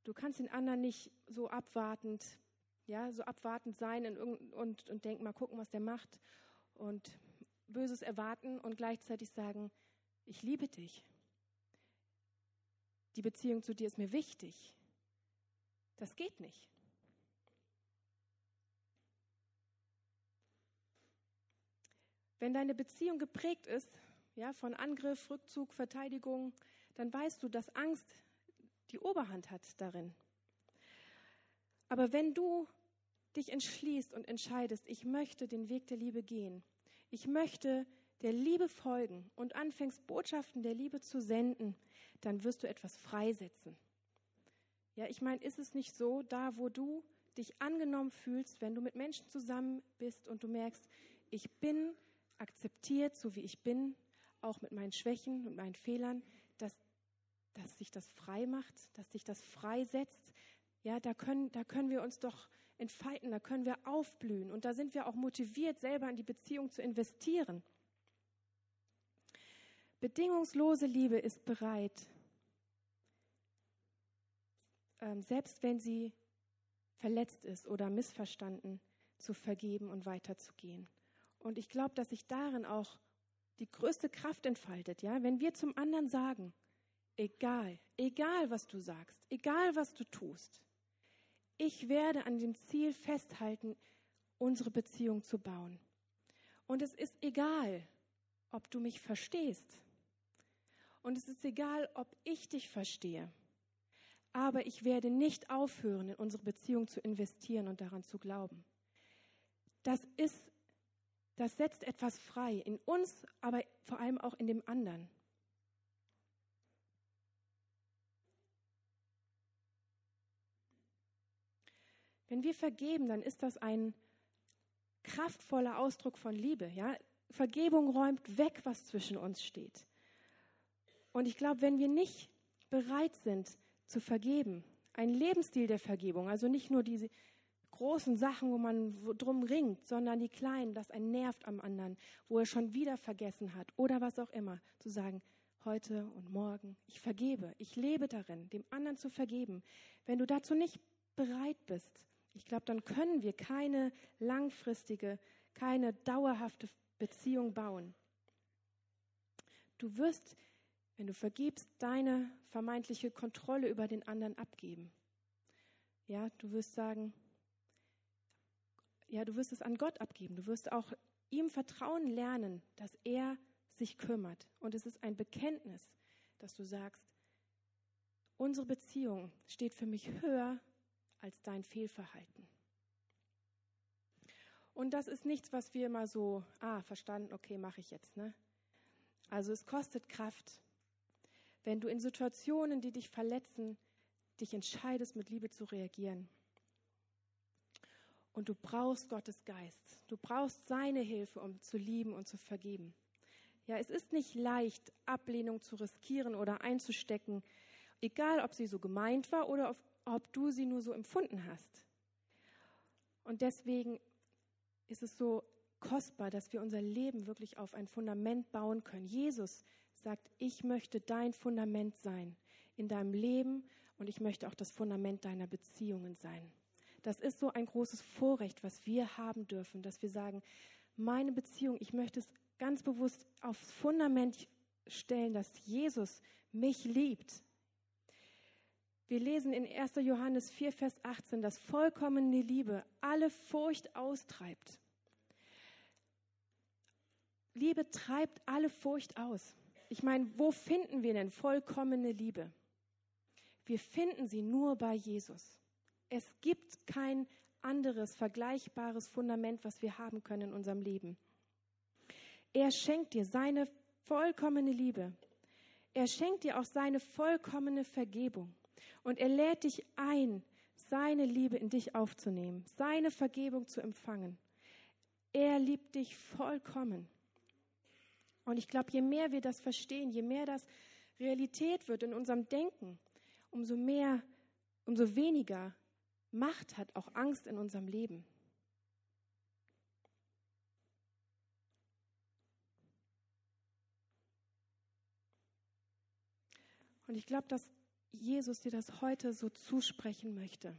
du kannst den anderen nicht so abwartend, ja, so abwartend sein und, und, und denken, mal gucken, was der macht und Böses erwarten und gleichzeitig sagen, ich liebe dich. Die Beziehung zu dir ist mir wichtig. Das geht nicht. Wenn deine Beziehung geprägt ist, ja, von Angriff, Rückzug, Verteidigung, dann weißt du, dass Angst die Oberhand hat darin. Aber wenn du dich entschließt und entscheidest, ich möchte den Weg der Liebe gehen, ich möchte der Liebe folgen und anfängst, Botschaften der Liebe zu senden, dann wirst du etwas freisetzen. Ja, ich meine, ist es nicht so, da wo du dich angenommen fühlst, wenn du mit Menschen zusammen bist und du merkst, ich bin akzeptiert, so wie ich bin, auch mit meinen Schwächen und meinen Fehlern, dass, dass sich das frei macht, dass sich das freisetzt. Ja, da können, da können wir uns doch entfalten, da können wir aufblühen und da sind wir auch motiviert, selber in die Beziehung zu investieren. Bedingungslose Liebe ist bereit, ähm, selbst wenn sie verletzt ist oder missverstanden, zu vergeben und weiterzugehen. Und ich glaube, dass sich darin auch die größte Kraft entfaltet, ja, wenn wir zum anderen sagen, egal, egal was du sagst, egal was du tust, ich werde an dem Ziel festhalten, unsere Beziehung zu bauen. Und es ist egal, ob du mich verstehst. Und es ist egal, ob ich dich verstehe aber ich werde nicht aufhören, in unsere Beziehung zu investieren und daran zu glauben. Das ist, das setzt etwas frei in uns, aber vor allem auch in dem anderen. Wenn wir vergeben, dann ist das ein kraftvoller Ausdruck von Liebe. Ja? Vergebung räumt weg, was zwischen uns steht. Und ich glaube, wenn wir nicht bereit sind, zu vergeben. Ein Lebensstil der Vergebung, also nicht nur diese großen Sachen, wo man drum ringt, sondern die kleinen, das ein nervt am anderen, wo er schon wieder vergessen hat oder was auch immer, zu sagen, heute und morgen, ich vergebe, ich lebe darin, dem anderen zu vergeben. Wenn du dazu nicht bereit bist, ich glaube, dann können wir keine langfristige, keine dauerhafte Beziehung bauen. Du wirst wenn du vergibst, deine vermeintliche Kontrolle über den anderen abgeben. Ja, du wirst sagen, ja, du wirst es an Gott abgeben. Du wirst auch ihm vertrauen lernen, dass er sich kümmert. Und es ist ein Bekenntnis, dass du sagst, unsere Beziehung steht für mich höher als dein Fehlverhalten. Und das ist nichts, was wir immer so, ah, verstanden, okay, mache ich jetzt. Ne? Also es kostet Kraft, wenn du in Situationen, die dich verletzen, dich entscheidest, mit Liebe zu reagieren. Und du brauchst Gottes Geist. Du brauchst seine Hilfe, um zu lieben und zu vergeben. Ja, es ist nicht leicht, Ablehnung zu riskieren oder einzustecken, egal ob sie so gemeint war oder ob, ob du sie nur so empfunden hast. Und deswegen ist es so kostbar, dass wir unser Leben wirklich auf ein Fundament bauen können. Jesus sagt, ich möchte dein Fundament sein in deinem Leben und ich möchte auch das Fundament deiner Beziehungen sein. Das ist so ein großes Vorrecht, was wir haben dürfen, dass wir sagen, meine Beziehung, ich möchte es ganz bewusst aufs Fundament stellen, dass Jesus mich liebt. Wir lesen in 1. Johannes 4, Vers 18, dass vollkommene Liebe alle Furcht austreibt. Liebe treibt alle Furcht aus. Ich meine, wo finden wir denn vollkommene Liebe? Wir finden sie nur bei Jesus. Es gibt kein anderes vergleichbares Fundament, was wir haben können in unserem Leben. Er schenkt dir seine vollkommene Liebe. Er schenkt dir auch seine vollkommene Vergebung. Und er lädt dich ein, seine Liebe in dich aufzunehmen, seine Vergebung zu empfangen. Er liebt dich vollkommen. Und ich glaube, je mehr wir das verstehen, je mehr das Realität wird in unserem Denken, umso mehr, umso weniger Macht hat auch Angst in unserem Leben. Und ich glaube, dass Jesus dir das heute so zusprechen möchte.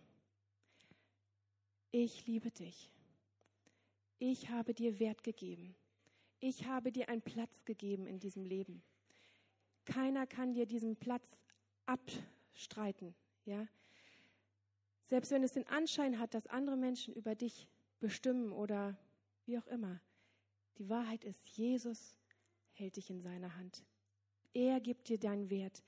Ich liebe dich. Ich habe dir Wert gegeben. Ich habe dir einen Platz gegeben in diesem Leben. Keiner kann dir diesen Platz abstreiten, ja? Selbst wenn es den Anschein hat, dass andere Menschen über dich bestimmen oder wie auch immer. Die Wahrheit ist, Jesus hält dich in seiner Hand. Er gibt dir deinen Wert.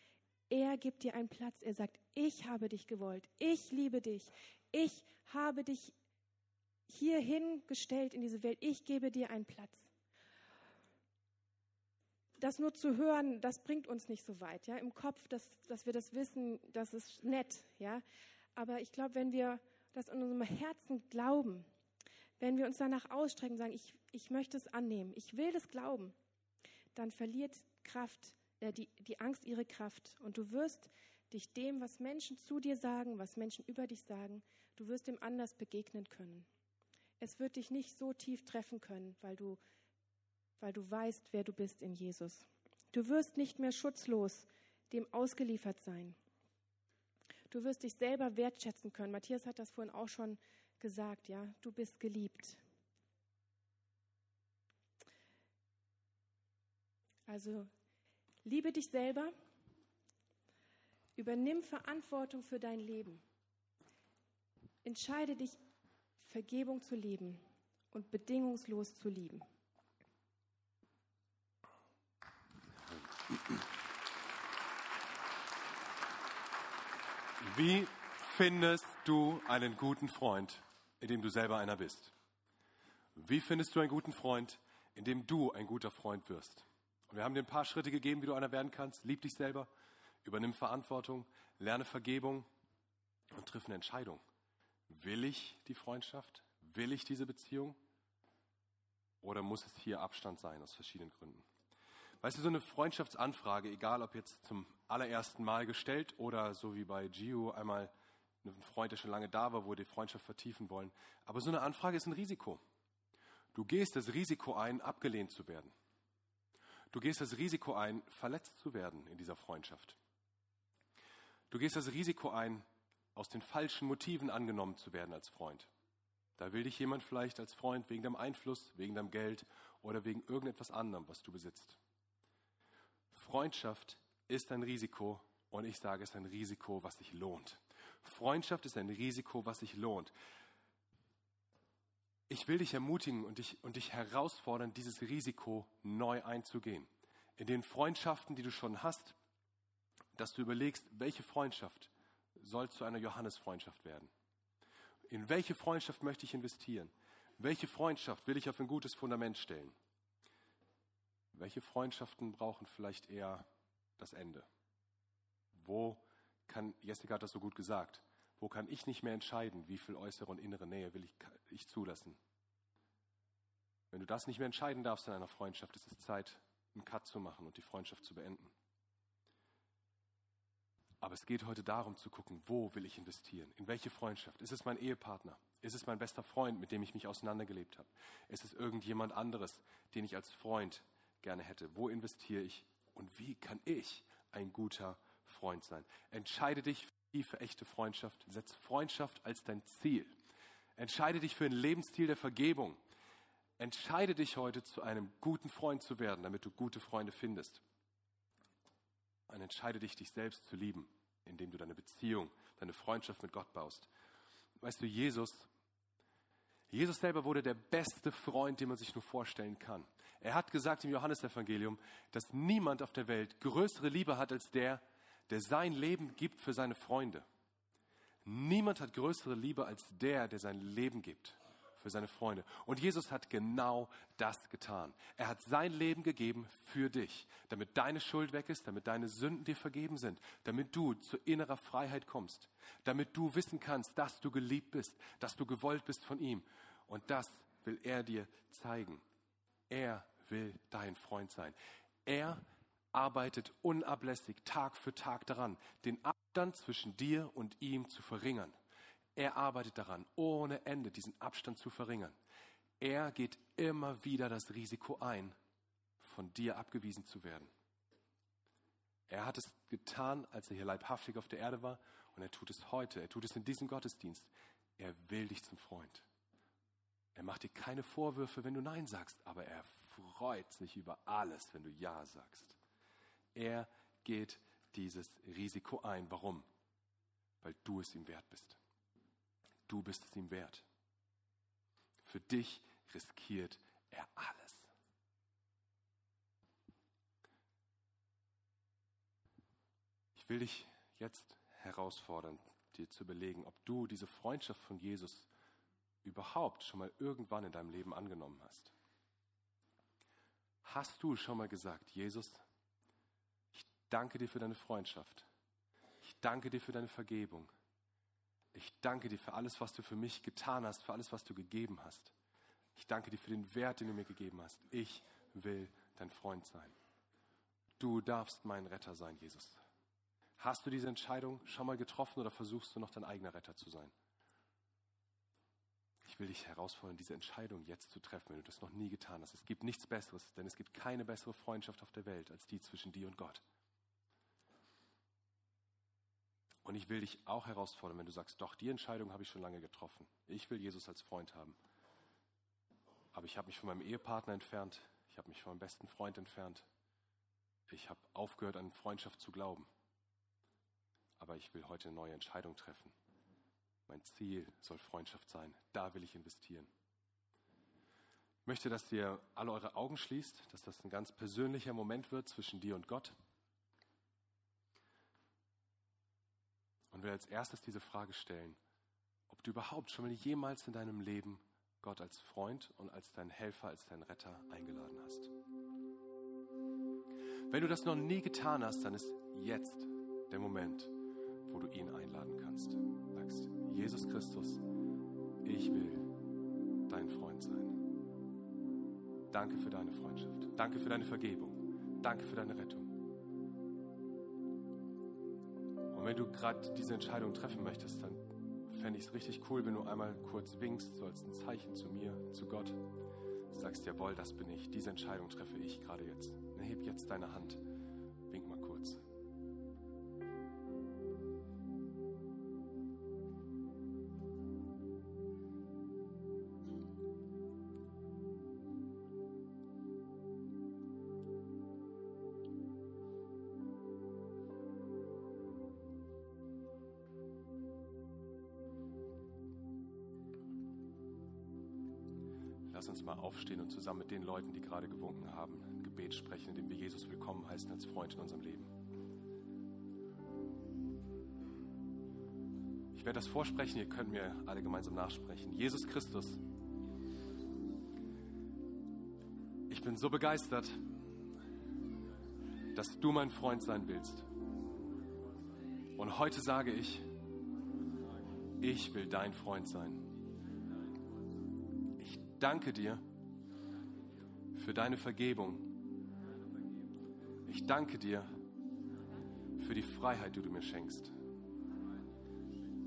Er gibt dir einen Platz. Er sagt, ich habe dich gewollt. Ich liebe dich. Ich habe dich hierhin gestellt in diese Welt. Ich gebe dir einen Platz. Das nur zu hören, das bringt uns nicht so weit. Ja? Im Kopf, dass, dass wir das wissen, das ist nett. Ja? Aber ich glaube, wenn wir das in unserem Herzen glauben, wenn wir uns danach ausstrecken, sagen, ich, ich möchte es annehmen, ich will das glauben, dann verliert Kraft äh, die, die Angst ihre Kraft. Und du wirst dich dem, was Menschen zu dir sagen, was Menschen über dich sagen, du wirst dem anders begegnen können. Es wird dich nicht so tief treffen können, weil du, weil du weißt, wer du bist in Jesus. Du wirst nicht mehr schutzlos dem ausgeliefert sein. Du wirst dich selber wertschätzen können. Matthias hat das vorhin auch schon gesagt, ja. Du bist geliebt. Also Liebe dich selber. Übernimm Verantwortung für dein Leben. Entscheide dich, Vergebung zu leben und bedingungslos zu lieben. Wie findest du einen guten Freund, indem du selber einer bist? Wie findest du einen guten Freund, indem du ein guter Freund wirst? Und wir haben dir ein paar Schritte gegeben, wie du einer werden kannst. Lieb dich selber, übernimm Verantwortung, lerne Vergebung und triff eine Entscheidung. Will ich die Freundschaft? Will ich diese Beziehung? Oder muss es hier Abstand sein aus verschiedenen Gründen? Weißt du, so eine Freundschaftsanfrage, egal ob jetzt zum allerersten Mal gestellt oder so wie bei Gio einmal ein Freund, der schon lange da war, wo wir die Freundschaft vertiefen wollen. Aber so eine Anfrage ist ein Risiko. Du gehst das Risiko ein, abgelehnt zu werden. Du gehst das Risiko ein, verletzt zu werden in dieser Freundschaft. Du gehst das Risiko ein, aus den falschen Motiven angenommen zu werden als Freund. Da will dich jemand vielleicht als Freund wegen deinem Einfluss, wegen deinem Geld oder wegen irgendetwas anderem, was du besitzt. Freundschaft ist ein Risiko und ich sage, es ist ein Risiko, was sich lohnt. Freundschaft ist ein Risiko, was sich lohnt ich will dich ermutigen und dich, und dich herausfordern, dieses Risiko neu einzugehen. In den Freundschaften, die du schon hast, dass du überlegst, welche Freundschaft soll zu einer Johannes-Freundschaft werden. In welche Freundschaft möchte ich investieren? Welche Freundschaft will ich auf ein gutes Fundament stellen? Welche Freundschaften brauchen vielleicht eher das Ende? Wo kann, Jessica hat das so gut gesagt, wo kann ich nicht mehr entscheiden, wie viel äußere und innere Nähe will ich, ich zulassen? Wenn du das nicht mehr entscheiden darfst in einer Freundschaft, ist es Zeit, einen Cut zu machen und die Freundschaft zu beenden. Aber es geht heute darum zu gucken, wo will ich investieren? In welche Freundschaft? Ist es mein Ehepartner? Ist es mein bester Freund, mit dem ich mich auseinandergelebt habe? Ist es irgendjemand anderes, den ich als Freund gerne hätte? Wo investiere ich? Und wie kann ich ein guter Freund sein? Entscheide dich für echte Freundschaft. Setz Freundschaft als dein Ziel. Entscheide dich für einen Lebensstil der Vergebung. Entscheide dich heute, zu einem guten Freund zu werden, damit du gute Freunde findest. Und entscheide dich, dich selbst zu lieben, indem du deine Beziehung, deine Freundschaft mit Gott baust. Weißt du, Jesus, Jesus selber wurde der beste Freund, den man sich nur vorstellen kann. Er hat gesagt im Johannesevangelium, dass niemand auf der Welt größere Liebe hat als der, der sein Leben gibt für seine Freunde. Niemand hat größere Liebe als der, der sein Leben gibt für seine Freunde. Und Jesus hat genau das getan. Er hat sein Leben gegeben für dich, damit deine Schuld weg ist, damit deine Sünden dir vergeben sind, damit du zu innerer Freiheit kommst, damit du wissen kannst, dass du geliebt bist, dass du gewollt bist von ihm. Und das will er dir zeigen. Er will dein Freund sein. Er arbeitet unablässig Tag für Tag daran, den Abstand zwischen dir und ihm zu verringern. Er arbeitet daran, ohne Ende diesen Abstand zu verringern. Er geht immer wieder das Risiko ein, von dir abgewiesen zu werden. Er hat es getan, als er hier leibhaftig auf der Erde war, und er tut es heute. Er tut es in diesem Gottesdienst. Er will dich zum Freund. Er macht dir keine Vorwürfe, wenn du Nein sagst, aber er freut sich über alles, wenn du Ja sagst. Er geht dieses Risiko ein. Warum? Weil du es ihm wert bist. Du bist es ihm wert. Für dich riskiert er alles. Ich will dich jetzt herausfordern, dir zu überlegen, ob du diese Freundschaft von Jesus überhaupt schon mal irgendwann in deinem Leben angenommen hast. Hast du schon mal gesagt, Jesus, ich danke dir für deine Freundschaft. Ich danke dir für deine Vergebung. Ich danke dir für alles, was du für mich getan hast, für alles, was du gegeben hast. Ich danke dir für den Wert, den du mir gegeben hast. Ich will dein Freund sein. Du darfst mein Retter sein, Jesus. Hast du diese Entscheidung schon mal getroffen oder versuchst du noch dein eigener Retter zu sein? Ich will dich herausfordern, diese Entscheidung jetzt zu treffen, wenn du das noch nie getan hast. Es gibt nichts Besseres, denn es gibt keine bessere Freundschaft auf der Welt als die zwischen dir und Gott. Und ich will dich auch herausfordern, wenn du sagst, doch, die Entscheidung habe ich schon lange getroffen. Ich will Jesus als Freund haben. Aber ich habe mich von meinem Ehepartner entfernt. Ich habe mich von meinem besten Freund entfernt. Ich habe aufgehört, an Freundschaft zu glauben. Aber ich will heute eine neue Entscheidung treffen. Mein Ziel soll Freundschaft sein. Da will ich investieren. Ich möchte, dass ihr alle eure Augen schließt, dass das ein ganz persönlicher Moment wird zwischen dir und Gott. Und will als erstes diese Frage stellen, ob du überhaupt schon mal jemals in deinem Leben Gott als Freund und als dein Helfer, als dein Retter eingeladen hast. Wenn du das noch nie getan hast, dann ist jetzt der Moment, wo du ihn einladen kannst. Sagst, Jesus Christus, ich will dein Freund sein. Danke für deine Freundschaft. Danke für deine Vergebung. Danke für deine Rettung. Und wenn du gerade diese Entscheidung treffen möchtest, dann fände ich es richtig cool, wenn du einmal kurz winkst, so als ein Zeichen zu mir, zu Gott. Sagst, jawohl, das bin ich. Diese Entscheidung treffe ich gerade jetzt. Dann heb jetzt deine Hand. Lass uns mal aufstehen und zusammen mit den Leuten, die gerade gewunken haben, ein Gebet sprechen, in dem wir Jesus willkommen heißen als Freund in unserem Leben. Ich werde das vorsprechen, ihr könnt mir alle gemeinsam nachsprechen. Jesus Christus, ich bin so begeistert, dass du mein Freund sein willst. Und heute sage ich, ich will dein Freund sein danke dir für deine Vergebung. Ich danke dir für die Freiheit, die du mir schenkst.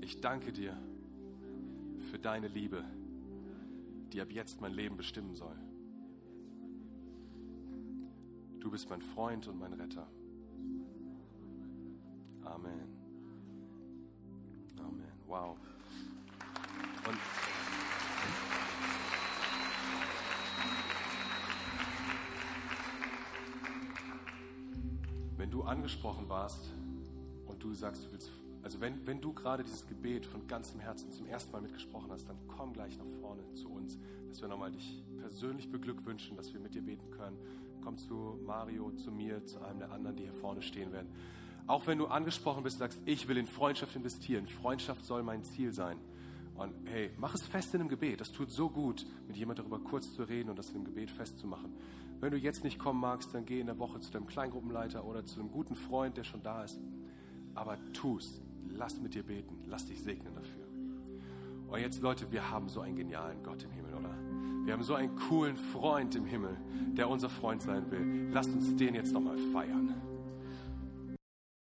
Ich danke dir für deine Liebe, die ab jetzt mein Leben bestimmen soll. Du bist mein Freund und mein Retter. Amen. Amen. Wow. Angesprochen warst und du sagst, du willst, also wenn, wenn du gerade dieses Gebet von ganzem Herzen zum ersten Mal mitgesprochen hast, dann komm gleich nach vorne zu uns, dass wir nochmal dich persönlich beglückwünschen, dass wir mit dir beten können. Komm zu Mario, zu mir, zu einem der anderen, die hier vorne stehen werden. Auch wenn du angesprochen bist sagst, ich will in Freundschaft investieren, Freundschaft soll mein Ziel sein. Und hey, mach es fest in einem Gebet. Das tut so gut, mit jemandem darüber kurz zu reden und das in einem Gebet festzumachen. Wenn du jetzt nicht kommen magst, dann geh in der Woche zu deinem Kleingruppenleiter oder zu einem guten Freund, der schon da ist. Aber tu's. Lass mit dir beten. Lass dich segnen dafür. Und jetzt, Leute, wir haben so einen genialen Gott im Himmel, oder? Wir haben so einen coolen Freund im Himmel, der unser Freund sein will. Lasst uns den jetzt nochmal feiern.